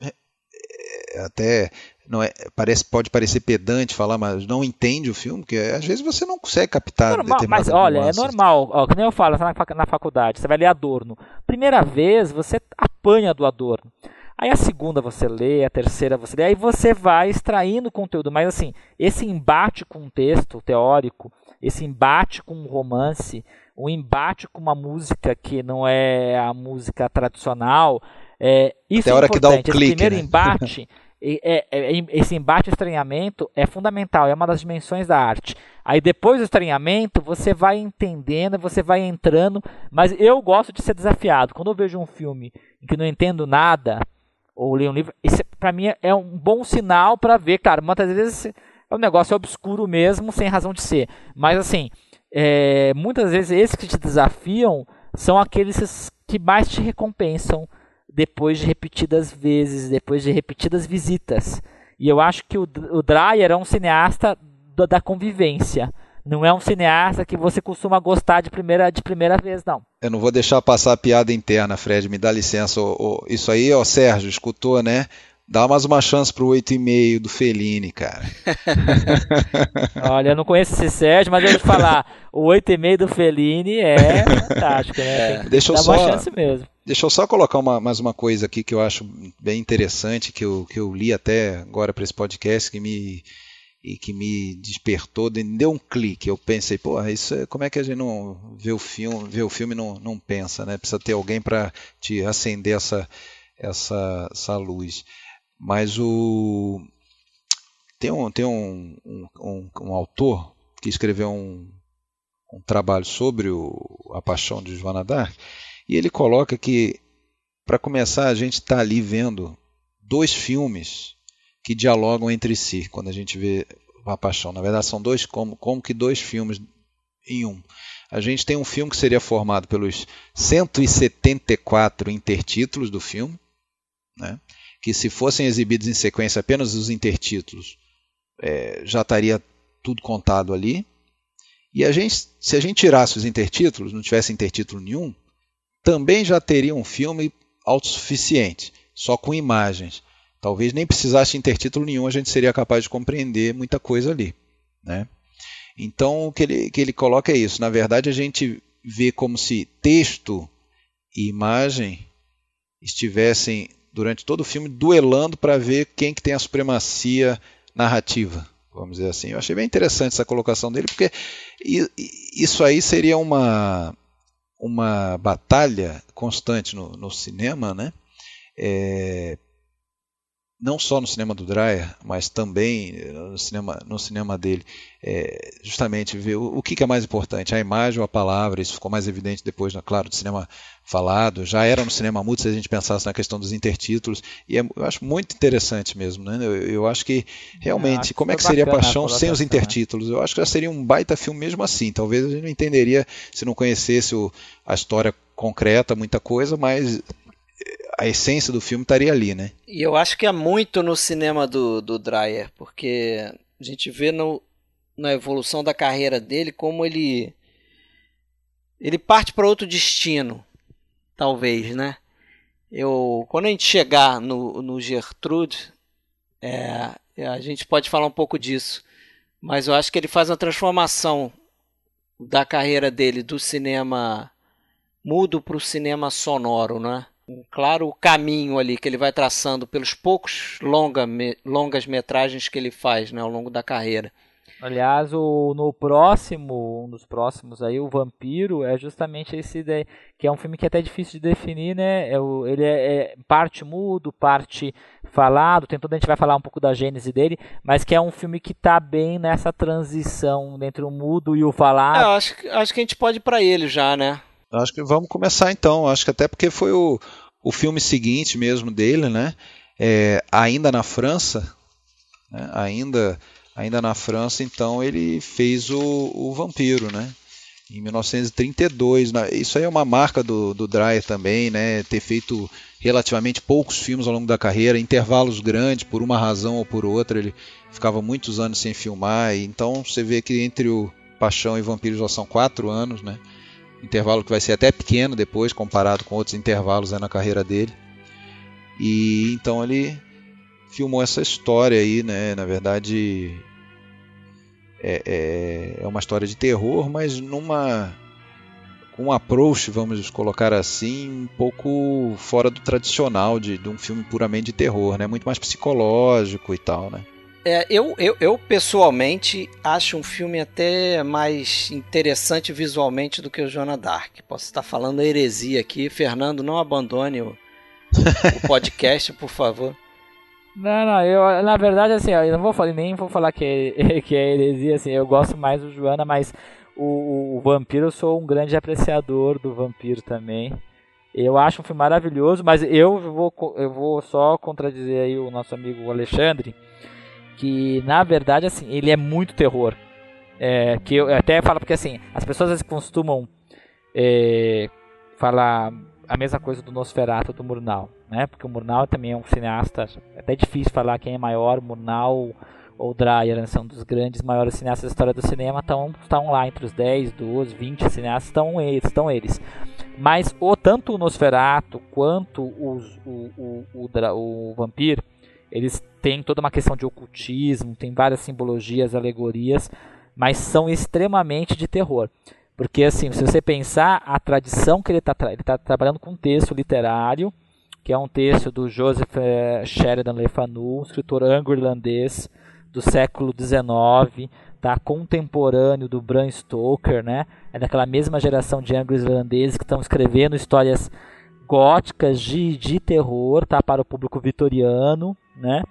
é, até não é, parece, pode parecer pedante falar, mas não entende o filme, porque às vezes você não consegue captar normal, Mas olha, nuances. é normal, ó, como eu falo na, na faculdade, você vai ler Adorno. Primeira vez você apanha do Adorno. Aí a segunda você lê, a terceira você lê, aí você vai extraindo conteúdo. Mas assim, esse embate com um texto teórico, esse embate com um romance, o um embate com uma música que não é a música tradicional, é, isso Até é hora importante. que dá o clique, esse primeiro né? embate, é, é, esse embate e estranhamento é fundamental, é uma das dimensões da arte. Aí depois do estranhamento, você vai entendendo, você vai entrando, mas eu gosto de ser desafiado. Quando eu vejo um filme em que não entendo nada, ou ler um livro, isso para mim é um bom sinal para ver, claro, muitas vezes é um negócio obscuro mesmo, sem razão de ser. Mas assim, é, muitas vezes esses que te desafiam são aqueles que mais te recompensam depois de repetidas vezes, depois de repetidas visitas. E eu acho que o, o Dreyer é um cineasta da, da convivência. Não é um cineasta que você costuma gostar de primeira, de primeira vez, não. Eu não vou deixar passar a piada interna, Fred, me dá licença. isso aí, ó, Sérgio, escutou, né? Dá mais uma chance pro 8,5 do Fellini, cara. Olha, eu não conheço esse Sérgio, mas eu vou te falar, o 8,5 do Fellini é fantástico, né? É, deixa eu Dá só, uma chance mesmo. Deixa eu só colocar uma, mais uma coisa aqui que eu acho bem interessante, que eu, que eu li até agora para esse podcast, que me, e que me despertou, deu um clique. Eu pensei, porra, isso é, como é que a gente não vê o filme, vê o filme e não, não pensa, né? Precisa ter alguém para te acender essa, essa, essa luz. Mas o tem um, tem um, um, um, autor que escreveu um, um trabalho sobre o, a paixão de Joana d'Arc e ele coloca que para começar a gente está ali vendo dois filmes que dialogam entre si quando a gente vê a paixão. Na verdade são dois como, como que dois filmes em um. A gente tem um filme que seria formado pelos 174 intertítulos do filme, né? Que se fossem exibidos em sequência apenas os intertítulos, é, já estaria tudo contado ali. E a gente, se a gente tirasse os intertítulos, não tivesse intertítulo nenhum, também já teria um filme autossuficiente, só com imagens. Talvez nem precisasse intertítulo nenhum, a gente seria capaz de compreender muita coisa ali. Né? Então, o que ele, que ele coloca é isso. Na verdade, a gente vê como se texto e imagem estivessem durante todo o filme duelando para ver quem que tem a supremacia narrativa, vamos dizer assim. Eu achei bem interessante essa colocação dele, porque isso aí seria uma, uma batalha constante no, no cinema, né? É, não só no cinema do Dreyer, mas também eh, no cinema, no cinema dele, é, justamente ver o, o que, que, é mais importante, a imagem ou a palavra, isso ficou mais evidente depois, claro, do cinema falado, já era no cinema mudo se a gente pensasse na questão dos intertítulos, e é, eu acho muito interessante mesmo, né? eu, eu acho que realmente, acho como é que seria Paixão sem os né? intertítulos? Eu acho que já seria um baita filme mesmo assim, talvez a gente não entenderia se não conhecesse o, a história concreta, muita coisa, mas a essência do filme estaria ali, né? E eu acho que é muito no cinema do, do Dreyer, porque a gente vê no, na evolução da carreira dele como ele ele parte para outro destino, talvez, né? Eu, quando a gente chegar no, no Gertrude, é, a gente pode falar um pouco disso, mas eu acho que ele faz uma transformação da carreira dele do cinema mudo para o cinema sonoro, né? Um claro caminho ali que ele vai traçando pelos poucos longa, me, longas metragens que ele faz né, ao longo da carreira. Aliás, o, no próximo, um dos próximos aí, o Vampiro, é justamente esse daí, que é um filme que é até difícil de definir, né? É o, ele é, é, parte mudo, parte falado, tem tudo, a gente vai falar um pouco da gênese dele, mas que é um filme que está bem nessa transição entre o mudo e o falado. É, acho, acho que a gente pode ir para ele já, né? Acho que vamos começar então. Acho que até porque foi o, o filme seguinte mesmo dele, né? É, ainda na França, né? ainda, ainda na França, então ele fez o, o Vampiro, né? em 1932. Isso aí é uma marca do, do Dreyer também, né? Ter feito relativamente poucos filmes ao longo da carreira, intervalos grandes, por uma razão ou por outra, ele ficava muitos anos sem filmar. Então você vê que entre o Paixão e Vampiros já são quatro anos, né? Intervalo que vai ser até pequeno depois, comparado com outros intervalos né, na carreira dele. E então ele filmou essa história aí, né? Na verdade, é, é, é uma história de terror, mas numa um approach, vamos colocar assim, um pouco fora do tradicional de, de um filme puramente de terror, né? Muito mais psicológico e tal, né? É, eu, eu, eu, pessoalmente acho um filme até mais interessante visualmente do que o Jonah Dark. Posso estar falando heresia aqui. Fernando, não abandone o, o podcast, por favor. Não, não, eu, na verdade, assim, eu não vou falar, nem vou falar que é, que é heresia, assim, eu gosto mais do Joana, mas o, o Vampiro, eu sou um grande apreciador do Vampiro também. Eu acho um filme maravilhoso, mas eu vou, eu vou só contradizer aí o nosso amigo Alexandre, que na verdade, assim, ele é muito terror. É, que eu até falo porque, assim, as pessoas vezes costumam é, falar a mesma coisa do Nosferatu do Murnau, né? Porque o Murnau também é um cineasta, é até difícil falar quem é maior, Murnau ou Dreyer, né? são dos grandes maiores cineastas da história do cinema, estão, estão lá entre os 10, 12, 20 cineastas, estão eles, estão eles. Mas o, tanto o Nosferatu quanto os, o, o, o, o, o Vampiro, eles têm toda uma questão de ocultismo, tem várias simbologias, alegorias, mas são extremamente de terror. Porque, assim, se você pensar a tradição que ele está ele tá trabalhando com um texto literário, que é um texto do Joseph eh, Sheridan Le Fanu, um escritor anglo-irlandês do século XIX, tá contemporâneo do Bram Stoker, né? É daquela mesma geração de anglo-irlandeses que estão escrevendo histórias góticas de, de terror, tá? Para o público vitoriano, né?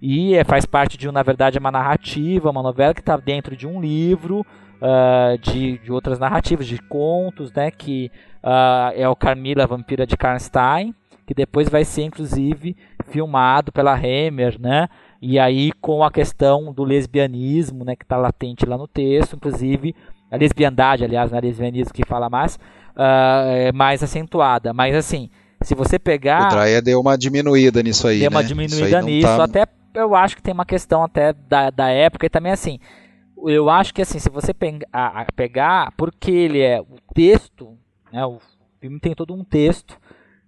E é, faz parte de, na verdade, uma narrativa, uma novela que está dentro de um livro, uh, de, de outras narrativas, de contos, né, que uh, é o Carmila Vampira de Karnstein, que depois vai ser inclusive filmado pela Hammer, né? E aí com a questão do lesbianismo, né, que está latente lá no texto, inclusive a lesbiandade, aliás, não é lesbianismo que fala mais, uh, é mais acentuada. Mas assim, se você pegar. O Dreyer deu uma diminuída nisso aí. Deu uma né? diminuída nisso, tá... até eu acho que tem uma questão até da, da época e também assim eu acho que assim, se você pegar, porque ele é o texto, né, o filme tem todo um texto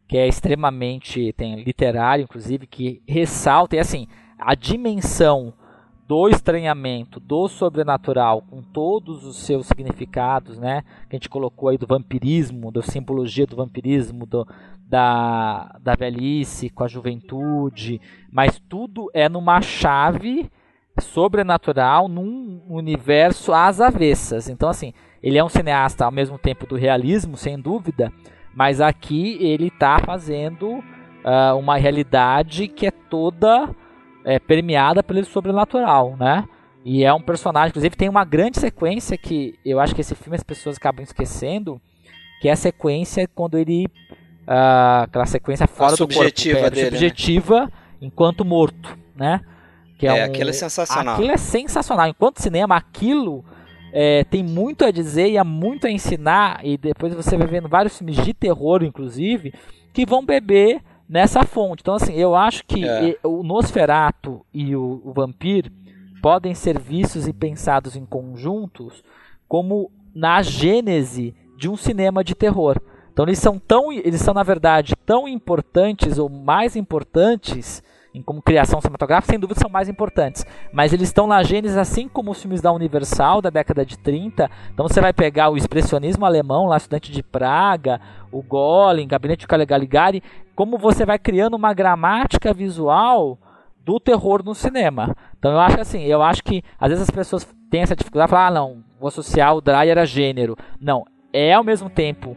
que é extremamente tem literário, inclusive, que ressalta e assim a dimensão do estranhamento, do sobrenatural, com todos os seus significados, né? Que a gente colocou aí do vampirismo, da simbologia do vampirismo, do, da, da velhice com a juventude, mas tudo é numa chave sobrenatural num universo às avessas. Então, assim, ele é um cineasta ao mesmo tempo do realismo, sem dúvida, mas aqui ele está fazendo uh, uma realidade que é toda é, permeada pelo sobrenatural, né? E é um personagem, inclusive tem uma grande sequência que eu acho que esse filme as pessoas acabam esquecendo, que é a sequência quando ele uh, aquela sequência fora a do corpo, é, dele, subjetiva né? enquanto morto, né? Que é, é um... aquilo é sensacional. Aquilo é sensacional. Enquanto cinema, aquilo é, tem muito a dizer e há muito a ensinar. E depois você vai vendo vários filmes de terror, inclusive, que vão beber nessa fonte. Então, assim, eu acho que é. o Nosferato e o, o Vampir podem ser vistos e pensados em conjuntos como na gênese de um cinema de terror. Então eles são tão, eles são na verdade tão importantes ou mais importantes como criação cinematográfica, sem dúvida são mais importantes. Mas eles estão na gênese, assim como os filmes da Universal da década de 30. Então você vai pegar o expressionismo alemão, lá Estudante de Praga, o Golem, Gabinete de Caligari, como você vai criando uma gramática visual do terror no cinema. Então eu acho assim, eu acho que às vezes as pessoas têm essa dificuldade de falar, ah não, vou associar o Dreyer a gênero. Não, é ao mesmo tempo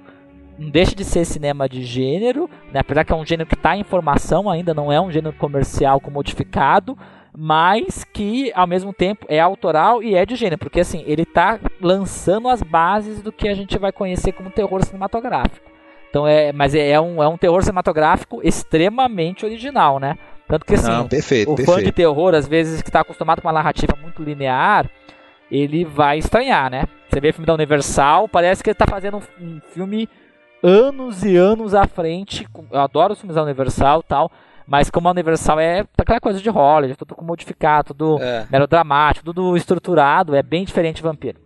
não deixa de ser cinema de gênero, né? apesar que é um gênero que está em formação ainda, não é um gênero comercial modificado, mas que ao mesmo tempo é autoral e é de gênero, porque assim, ele está lançando as bases do que a gente vai conhecer como terror cinematográfico. Então é, mas é, é um, é um terror cinematográfico extremamente original, né? Tanto que assim, Não, perfeito, o perfeito. fã de terror, às vezes que está acostumado com uma narrativa muito linear, ele vai estranhar, né? Você vê filme da Universal, parece que ele tá fazendo um filme anos e anos à frente. Eu adoro os filmes da Universal tal. Mas como a Universal é aquela coisa de Hollywood, tudo com modificado, tudo é. melodramático, tudo estruturado, é bem diferente de Vampiro.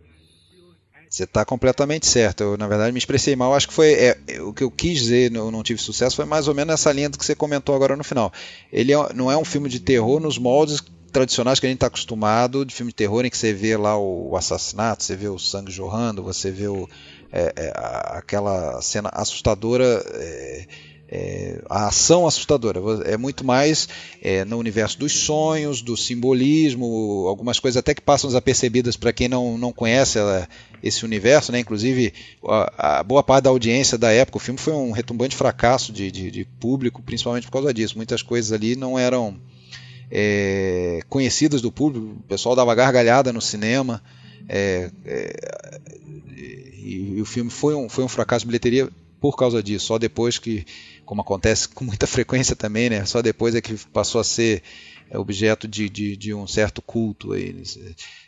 Você está completamente certo. Eu, na verdade, me expressei mal. Acho que foi é, é, o que eu quis dizer, eu não tive sucesso, foi mais ou menos essa linha que você comentou agora no final. Ele é, não é um filme de terror nos moldes tradicionais que a gente está acostumado de filme de terror em que você vê lá o, assassinato, você vê o sangue jorrando, você vê o, é, é, aquela cena assustadora. É, é, a ação assustadora. É muito mais é, no universo dos sonhos, do simbolismo, algumas coisas até que passam desapercebidas para quem não, não conhece ela, esse universo. Né? Inclusive, a, a, boa parte da audiência da época, o filme foi um retumbante fracasso de, de, de público, principalmente por causa disso. Muitas coisas ali não eram é, conhecidas do público, o pessoal dava gargalhada no cinema. É, é, e, e, o filme foi um, foi um fracasso de bilheteria por causa disso. Só depois que, como acontece com muita frequência também, né? Só depois é que passou a ser objeto de, de, de um certo culto aí,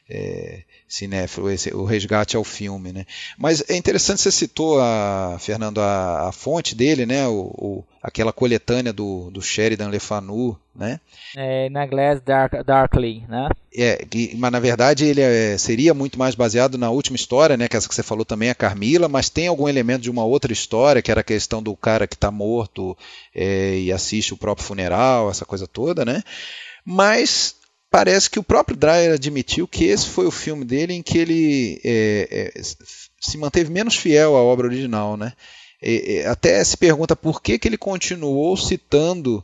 é, cinéfilo, esse, o resgate ao filme, né? Mas é interessante você citou a Fernando a, a fonte dele, né? O, o, aquela coletânea do, do Sheridan Le Fanu, né? É, na Glass Dark, Darkly, né? É, mas na verdade ele é, seria muito mais baseado na última história, né? Que essa que você falou também, a Carmila, mas tem algum elemento de uma outra história, que era a questão do cara que está morto é, e assiste o próprio funeral, essa coisa toda, né? Mas parece que o próprio Dreyer admitiu que esse foi o filme dele em que ele é, é, se manteve menos fiel à obra original, né? E, até se pergunta por que, que ele continuou citando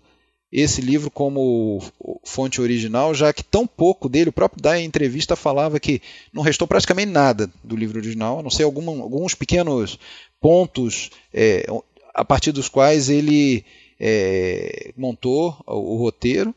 esse livro como fonte original, já que tão pouco dele, o próprio Dyer em entrevista falava que não restou praticamente nada do livro original, a não ser algum, alguns pequenos pontos é, a partir dos quais ele é, montou o, o roteiro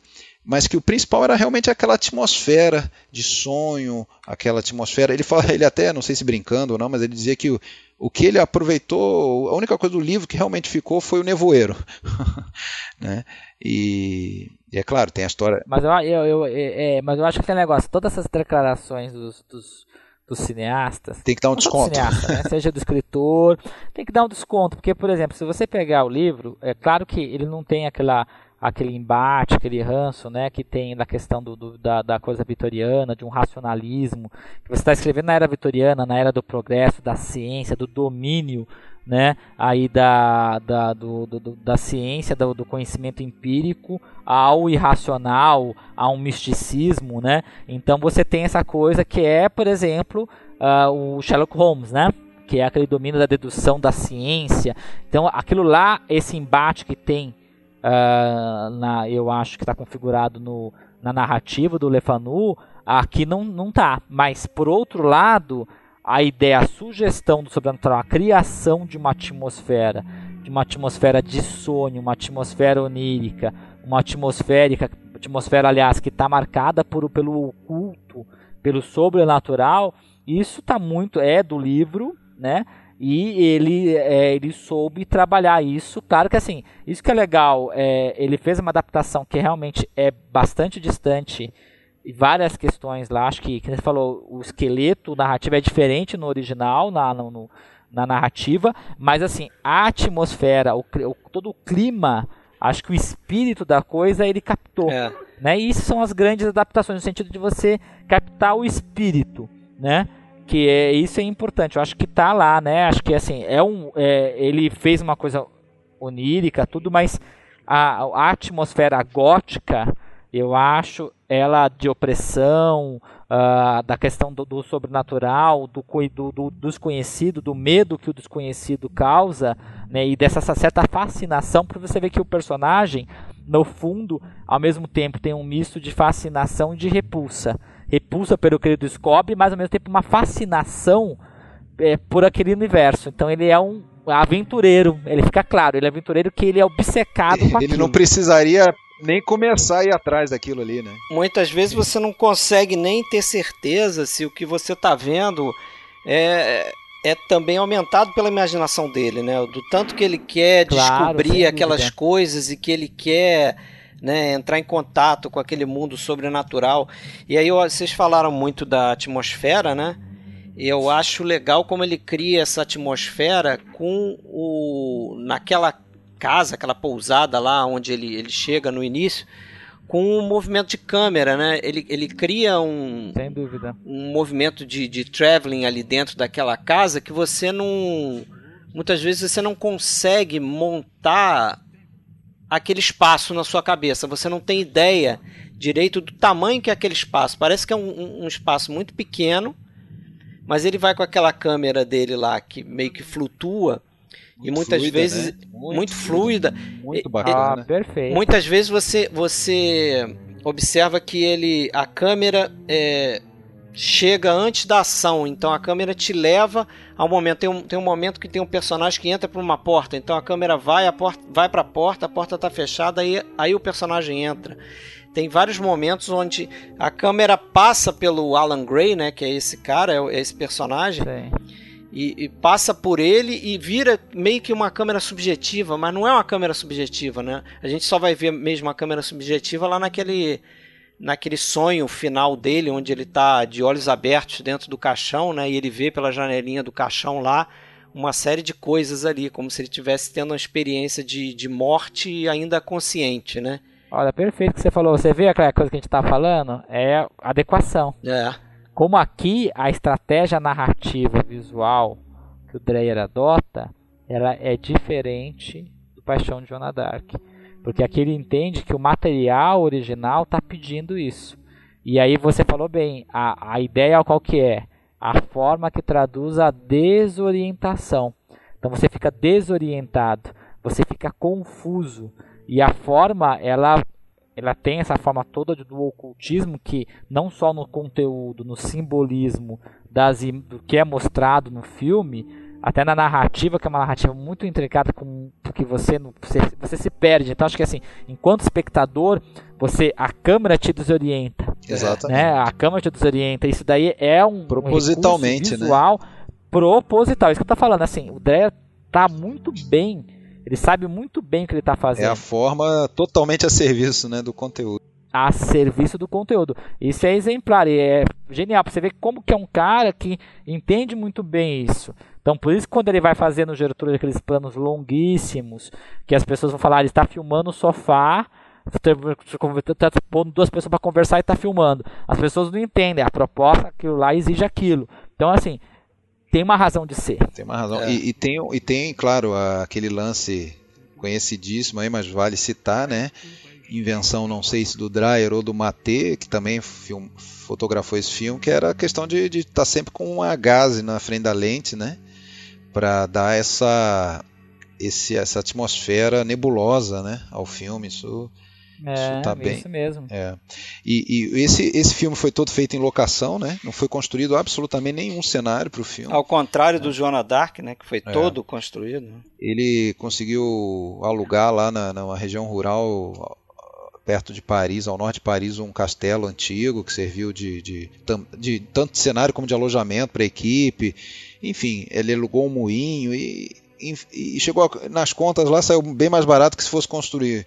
mas que o principal era realmente aquela atmosfera de sonho, aquela atmosfera. Ele fala, ele até, não sei se brincando ou não, mas ele dizia que o, o que ele aproveitou, a única coisa do livro que realmente ficou foi o nevoeiro. né? E, e, é claro, tem a história. Mas eu, eu, eu é, é, mas eu acho que tem um negócio, todas essas declarações dos, dos, dos cineastas. Tem que dar um desconto. Cineasta, né? Seja do escritor, tem que dar um desconto, porque, por exemplo, se você pegar o livro, é claro que ele não tem aquela aquele embate, aquele ranço, né, que tem na questão do, do da, da, coisa vitoriana, de um racionalismo, que você está escrevendo na era vitoriana, na era do progresso, da ciência, do domínio, né, aí da, da, do, do, da ciência, do, do, conhecimento empírico ao irracional, a um misticismo, né, então você tem essa coisa que é, por exemplo, uh, o Sherlock Holmes, né, que é aquele domínio da dedução da ciência, então aquilo lá, esse embate que tem uh, na, eu acho que está configurado no, na narrativa do Lefanu, aqui não, não tá. Mas, por outro lado, a ideia, a sugestão do sobrenatural, a criação de uma atmosfera, de uma atmosfera de sonho, uma atmosfera onírica, uma atmosférica, atmosfera, aliás, que está marcada por, pelo oculto, pelo sobrenatural, isso está muito, é do livro, né? E ele, é, ele soube trabalhar isso. Claro que assim, isso que é legal, é, ele fez uma adaptação que realmente é bastante distante e várias questões lá. Acho que, como você falou, o esqueleto narrativo é diferente no original, na, no, na narrativa, mas assim, a atmosfera, o, o, todo o clima, acho que o espírito da coisa ele captou. É. Né? E isso são as grandes adaptações, no sentido de você captar o espírito. Né? Que é isso é importante. Eu acho que tá lá, né? Acho que assim é um, é, ele fez uma coisa onírica, tudo, mas a, a atmosfera gótica, eu acho, ela de opressão, uh, da questão do, do sobrenatural, do, do, do, desconhecido, do medo que o desconhecido causa, né? E dessa certa fascinação, para você ver que o personagem, no fundo, ao mesmo tempo tem um misto de fascinação e de repulsa repulsa pelo que ele descobre, mas ao mesmo tempo uma fascinação é, por aquele universo. Então ele é um aventureiro, ele fica claro, ele é aventureiro que ele é obcecado com aquilo. Ele não precisaria nem começar a ir atrás daquilo ali, né? Muitas vezes você não consegue nem ter certeza se o que você está vendo é, é também aumentado pela imaginação dele, né? Do tanto que ele quer claro, descobrir aquelas coisas e que ele quer né, entrar em contato com aquele mundo sobrenatural. E aí vocês falaram muito da atmosfera, né? eu acho legal como ele cria essa atmosfera com o naquela casa, aquela pousada lá onde ele, ele chega no início, com um movimento de câmera, né? Ele, ele cria um, Sem dúvida. um movimento de, de traveling ali dentro daquela casa que você não. Muitas vezes você não consegue montar aquele espaço na sua cabeça. Você não tem ideia direito do tamanho que é aquele espaço. Parece que é um, um espaço muito pequeno mas ele vai com aquela câmera dele lá que meio que flutua muito e muitas fluida, vezes né? muito, muito, fluida, muito bacana. Ah, perfeito. Muitas vezes você você observa que ele a câmera é, chega antes da ação, então a câmera te leva ao momento. Tem um, tem um momento que tem um personagem que entra por uma porta, então a câmera vai, a porta vai para a porta, a porta está fechada, aí, aí o personagem entra tem vários momentos onde a câmera passa pelo Alan Gray, né, que é esse cara, é esse personagem, e, e, passa por ele e vira meio que uma câmera subjetiva, mas não é uma câmera subjetiva, né? A gente só vai ver mesmo a câmera subjetiva lá naquele naquele sonho final dele, onde ele está de olhos abertos dentro do caixão, né? E ele vê pela janelinha do caixão lá uma série de coisas ali, como se ele estivesse tendo uma experiência de, de morte ainda consciente, né? Olha, perfeito que você falou. Você vê aquela coisa que a gente está falando? É adequação. É. Como aqui a estratégia narrativa visual que o Dreyer adota, ela é diferente do Paixão de Joana Dark. Porque aqui ele entende que o material original está pedindo isso. E aí você falou bem, a, a ideia qual que é? A forma que traduz a desorientação. Então você fica desorientado, você fica confuso, e a forma, ela, ela tem essa forma toda do ocultismo que não só no conteúdo, no simbolismo das, do que é mostrado no filme, até na narrativa, que é uma narrativa muito intricada, com, porque você, você, você se perde. Então, acho que assim, enquanto espectador, você a câmera te desorienta. Exatamente. Né? A câmera te desorienta. Isso daí é um, Propositalmente, um visual né? proposital. Isso que eu tô falando, assim, o Dre tá muito bem ele sabe muito bem o que ele está fazendo. É a forma totalmente a serviço né, do conteúdo. A serviço do conteúdo. Isso é exemplar e é genial. Pra você ver como que é um cara que entende muito bem isso. Então, por isso que quando ele vai fazer no Gertrude aqueles planos longuíssimos, que as pessoas vão falar, ele está filmando o sofá, está pondo duas pessoas para conversar e está filmando. As pessoas não entendem. A proposta, aquilo lá exige aquilo. Então, assim, tem uma razão de ser. Tem uma razão. É. E, e, tem, e tem, claro, aquele lance conhecidíssimo aí, mas vale citar, né? Invenção, não sei se do Dreyer ou do Mate, que também film, fotografou esse filme, que era a questão de estar tá sempre com uma gaze na frente da lente, né? Para dar essa, esse, essa atmosfera nebulosa né, ao filme. Isso é, isso tá bem. Isso mesmo. É. E, e, esse, esse filme foi todo feito em locação, né? Não foi construído absolutamente nenhum cenário para o filme. Ao contrário é. do Joana Dark, né? Que foi é. todo construído. Ele conseguiu alugar lá na, numa região rural perto de Paris, ao norte de Paris, um castelo antigo que serviu de, de, de tanto de cenário como de alojamento para a equipe. Enfim, ele alugou um moinho e, e, chegou a, nas contas lá saiu bem mais barato que se fosse construir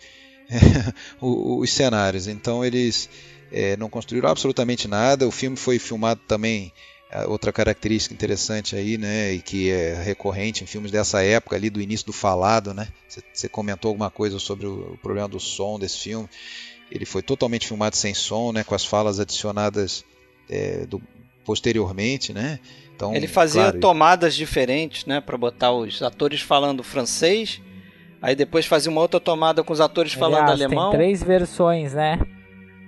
os cenários. Então eles é, não construíram absolutamente nada. O filme foi filmado também. Outra característica interessante aí, né, e que é recorrente em filmes dessa época ali do início do falado, né? Você comentou alguma coisa sobre o, o problema do som desse filme. Ele foi totalmente filmado sem som, né, com as falas adicionadas é, do, posteriormente, né? Então, ele fazia claro, tomadas diferentes, né, para botar os atores falando francês Aí depois fazia uma outra tomada com os atores Aliás, falando alemão. Tem três versões, né?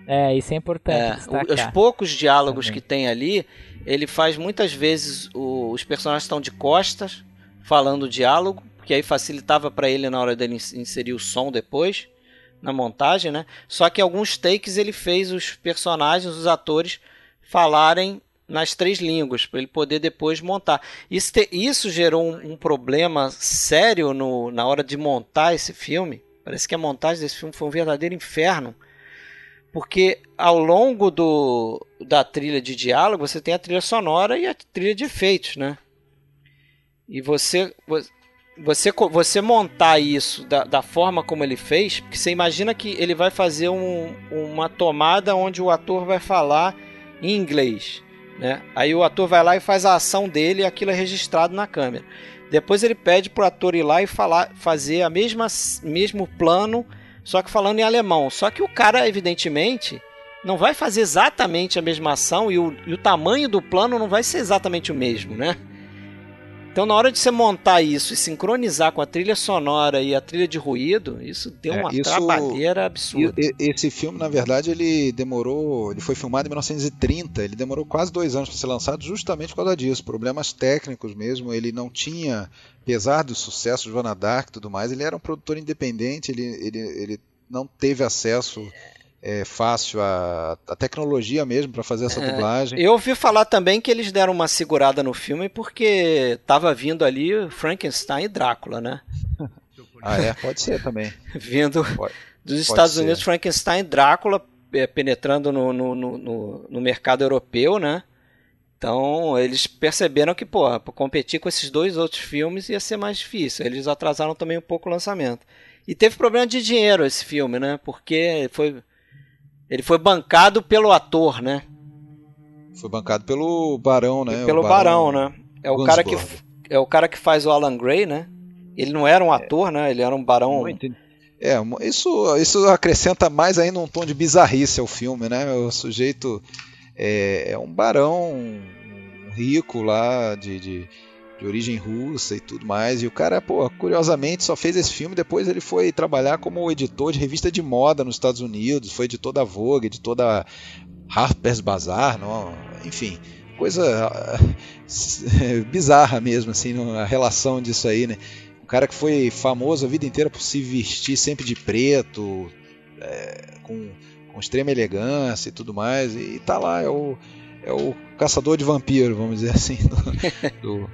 É, isso é importante. É, os poucos diálogos Também. que tem ali, ele faz muitas vezes o, os personagens estão de costas falando o diálogo, que aí facilitava para ele na hora dele inserir o som depois na montagem, né? Só que em alguns takes ele fez os personagens, os atores falarem nas três línguas, para ele poder depois montar. Isso, te, isso gerou um, um, problema sério no, na hora de montar esse filme. Parece que a montagem desse filme foi um verdadeiro inferno. Porque ao longo do, da trilha de diálogo, você tem a trilha sonora e a trilha de efeitos, né? E você, você, você montar isso da, da forma como ele fez, porque você imagina que ele vai fazer um, uma tomada onde o ator vai falar em inglês Né? Aí o ator vai lá e faz a ação dele e aquilo é registrado na câmera. Depois ele pede pro ator ir lá e falar, fazer a mesma mesmo plano, só que falando em alemão. Só que o cara, evidentemente, não vai fazer exatamente a mesma ação e o, e o tamanho do plano não vai ser exatamente o mesmo, né? Então, na hora de você montar isso e sincronizar com a trilha sonora e a trilha de ruído, isso deu é, uma isso, trabalheira absurda. Esse filme, na verdade, ele demorou. Ele foi filmado em 1930, ele demorou quase dois anos para ser lançado, justamente por causa disso. Problemas técnicos mesmo. Ele não tinha, apesar do sucesso de Joana Dark e tudo mais, ele era um produtor independente, ele, ele, ele não teve acesso é, fácil a, a tecnologia mesmo para fazer essa é, dublagem. Eu ouvi falar também que eles deram uma segurada no filme porque tava vindo ali Frankenstein e Drácula, né? ah, é? Pode ser também. vindo pode, dos Estados ser. Unidos, Frankenstein e Drácula é, penetrando no, no, no, no mercado europeu, né? Então, eles perceberam que, pô, competir com esses dois outros filmes ia ser mais difícil. Eles atrasaram também um pouco o lançamento. E teve problema de dinheiro esse filme, né? Porque foi ele foi bancado pelo ator, né? Foi bancado pelo Barão, né? Pelo Barão, Barão, né? É o, cara que, é o cara que faz o Alan Gray, né? Ele não era um ator, é. né? Ele era um barão. É, isso, isso acrescenta mais ainda um tom de bizarrice ao filme, né? O sujeito é, é um barão rico lá de, de de origem russa e tudo mais. E o cara, pô, curiosamente só fez esse filme. Depois ele foi trabalhar como editor de revista de moda nos Estados Unidos. Foi editor da Vogue, editor da Harper's Bazaar, não, enfim, coisa bizarra mesmo, assim, a relação disso aí, né? Um cara que foi famoso a vida inteira por se vestir sempre de preto, é, com, com extrema elegância e tudo mais. E tá lá, é o é o caçador de vampiro, vamos dizer assim, do, do,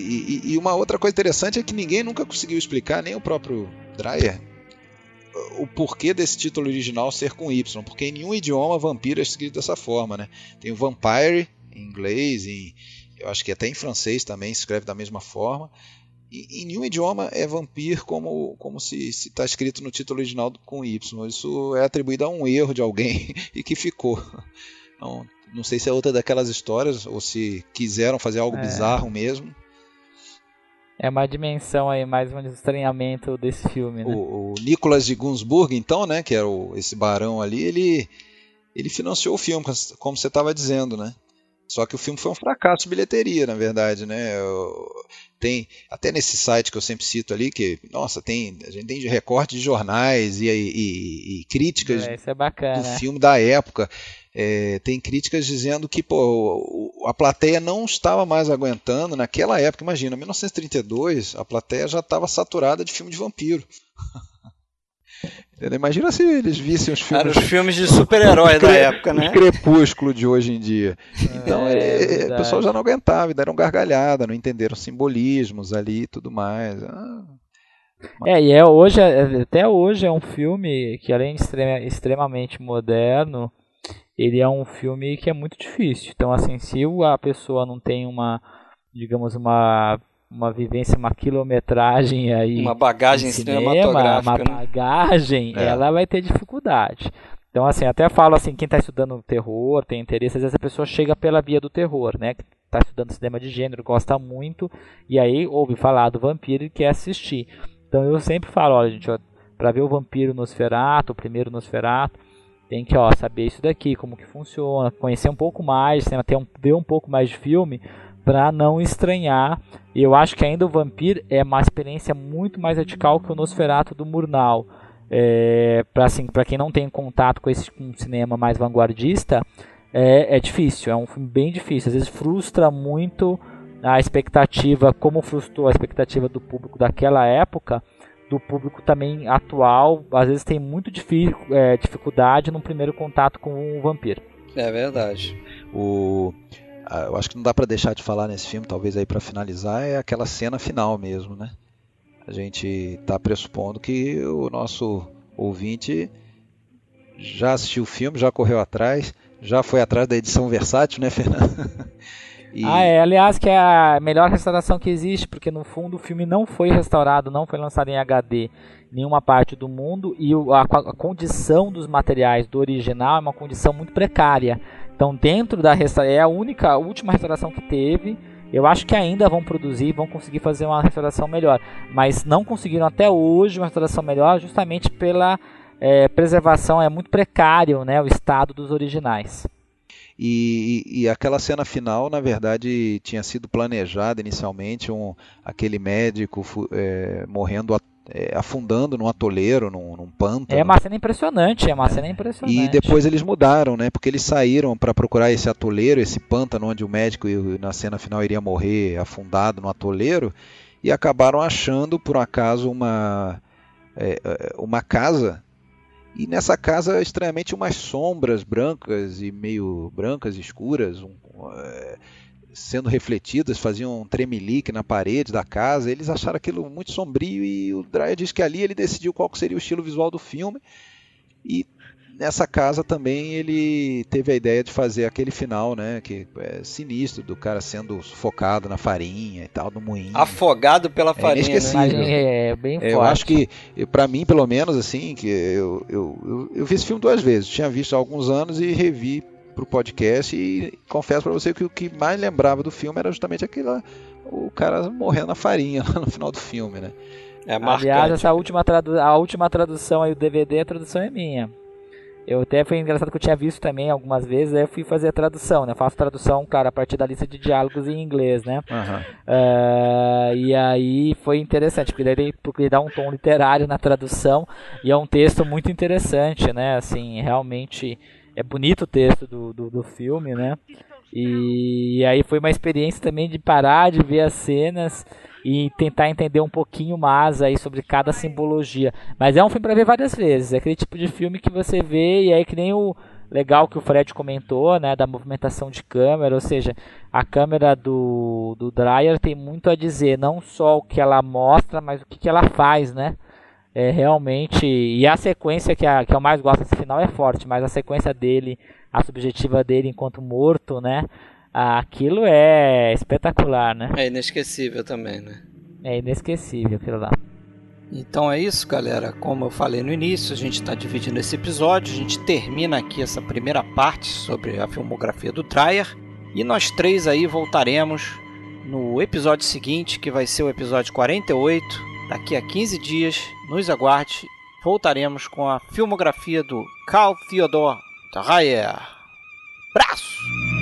e, e, uma outra coisa interessante é que ninguém nunca conseguiu explicar, nem o próprio Dreyer, o porquê desse título original ser com Y, porque em nenhum idioma vampiro é escrito dessa forma, né? Tem o vampire em inglês, em, eu acho que até em francês também se escreve da mesma forma. E, em nenhum idioma é vampiro como, como se está escrito no título original com Y. Isso é atribuído a um erro de alguém e que ficou. Não, não sei se é outra daquelas histórias ou se quiseram fazer algo é. bizarro mesmo. É uma dimensão aí, mais um estranhamento desse filme, né? O, o Nicolas de Gunsburg, então, né, que era o, esse barão ali, ele, ele financiou o filme, como você estava dizendo, né? Só que o filme foi um fracasso de bilheteria, na verdade, né? Tem até nesse site que eu sempre cito ali que, nossa, tem a gente tem recorte de jornais e, e, e críticas é, é do filme da época. É, tem críticas dizendo que pô, a plateia não estava mais aguentando naquela época. Imagina, 1932, a plateia já estava saturada de filme de vampiro. Imagina se eles vissem os filmes. Eram os filmes de super-herói da época, né? crepúsculo de hoje em dia. Então, é, é, é o pessoal já não aguentava, deram gargalhada, não entenderam simbolismos ali e tudo mais. Ah, é, e é hoje, é, até hoje é um filme que, além de extrema, extremamente moderno, ele é um filme que é muito difícil. Então, assim, se a pessoa não tem uma, digamos, uma uma vivência, uma quilometragem aí. Uma bagagem cinema, cinematográfica. Uma né? bagagem, é. ela vai ter dificuldade. Então, assim, até falo assim, quem está estudando terror, tem interesse, às vezes a pessoa chega pela via do terror, né? Está estudando cinema de gênero, gosta muito, e aí ouve falar do vampiro e quer assistir. Então eu sempre falo, olha, gente, para ver o vampiro Nosferatu, o primeiro Nosferatu, tem que ó, saber isso daqui, como que funciona, conhecer um pouco mais, ter um, ver um pouco mais de filme para não estranhar. Eu acho que ainda o Vampir é uma experiência muito mais radical que o Nosferatu do Murnau. É, para assim, quem não tem contato com esse com cinema mais vanguardista, é, é difícil, é um filme bem difícil. Às vezes frustra muito a expectativa, como frustrou a expectativa do público daquela época do público também atual, às vezes tem muito é, dificuldade no primeiro contato com o vampiro. É verdade. O, eu acho que não dá para deixar de falar nesse filme, talvez aí para finalizar, é aquela cena final mesmo, né? A gente está pressupondo que o nosso ouvinte já assistiu o filme, já correu atrás, já foi atrás da edição versátil, né, Fernando? E... Ah, é. Aliás, que é a melhor restauração que existe, porque no fundo o filme não foi restaurado, não foi lançado em HD em nenhuma parte do mundo e a, a condição dos materiais do original é uma condição muito precária. Então, dentro da restauração, é a única, a última restauração que teve. Eu acho que ainda vão produzir, vão conseguir fazer uma restauração melhor, mas não conseguiram até hoje uma restauração melhor, justamente pela é, preservação é muito precário, né, o estado dos originais. E, e, aquela cena final, na verdade, tinha sido planejada inicialmente, um, aquele médico é, morrendo é, afundando num atoleiro, num, num pântano. É uma cena impressionante, é uma é. cena impressionante. E depois eles mudaram, né? Porque eles saíram para procurar esse atoleiro, esse pântano onde o médico na cena final iria morrer afundado no atoleiro, e acabaram achando por acaso uma é, é uma casa e nessa casa, estranhamente, umas sombras brancas e meio brancas, escuras, um, é, sendo refletidas, faziam um tremelique na parede da casa. Eles acharam aquilo muito sombrio e o Dreyer diz que ali ele decidiu qual seria o estilo visual do filme. E nessa casa também ele teve a ideia de fazer aquele final, né, que é sinistro do cara sendo sufocado na farinha e tal, no moinho. Afogado pela farinha, é né? É, bem forte. Eu acho que para mim, pelo menos assim, que eu, eu, eu, eu vi esse filme duas vezes. Tinha visto há alguns anos e revi pro podcast e confesso para você que o que mais lembrava do filme era justamente aquilo, o cara morrendo na farinha lá no final do filme, né? É Aliás, essa última a última tradução aí, o DVD, a tradução é minha. Eu até foi engraçado que eu tinha visto também algumas vezes, aí eu fui fazer a tradução, né? Eu faço tradução, claro, a partir da lista de diálogos em inglês, né? Uhum. Uh, e aí foi interessante, porque ele, porque ele dá um tom literário na tradução e é um texto muito interessante, né? Assim, realmente é bonito o texto do, do, do filme, né? E, e aí foi uma experiência também de parar de ver as cenas e tentar entender um pouquinho mais aí sobre cada simbologia. Mas é um filme para ver várias vezes. É aquele tipo de filme que você vê e aí que nem o legal que o Fred comentou, né, da movimentação de câmera, ou seja, a câmera do, do Dreyer tem muito a dizer, não só o que ela mostra, mas o que, que ela faz, né? É realmente e a sequência que, a, que eu mais gosto desse final é forte, mas a sequência dele, a subjetiva dele enquanto morto, né? Aquilo é espetacular, né? É inesquecível também, né? É inesquecível aquilo lá. Então é isso, galera. Como eu falei no início, a gente está dividindo esse episódio. A gente termina aqui essa primeira parte sobre a filmografia do Dreyer. E nós três aí voltaremos no episódio seguinte, que vai ser o episódio 48. Daqui a 15 dias, nos aguarde. Voltaremos com a filmografia do Carl Theodor Dreyer. Braço!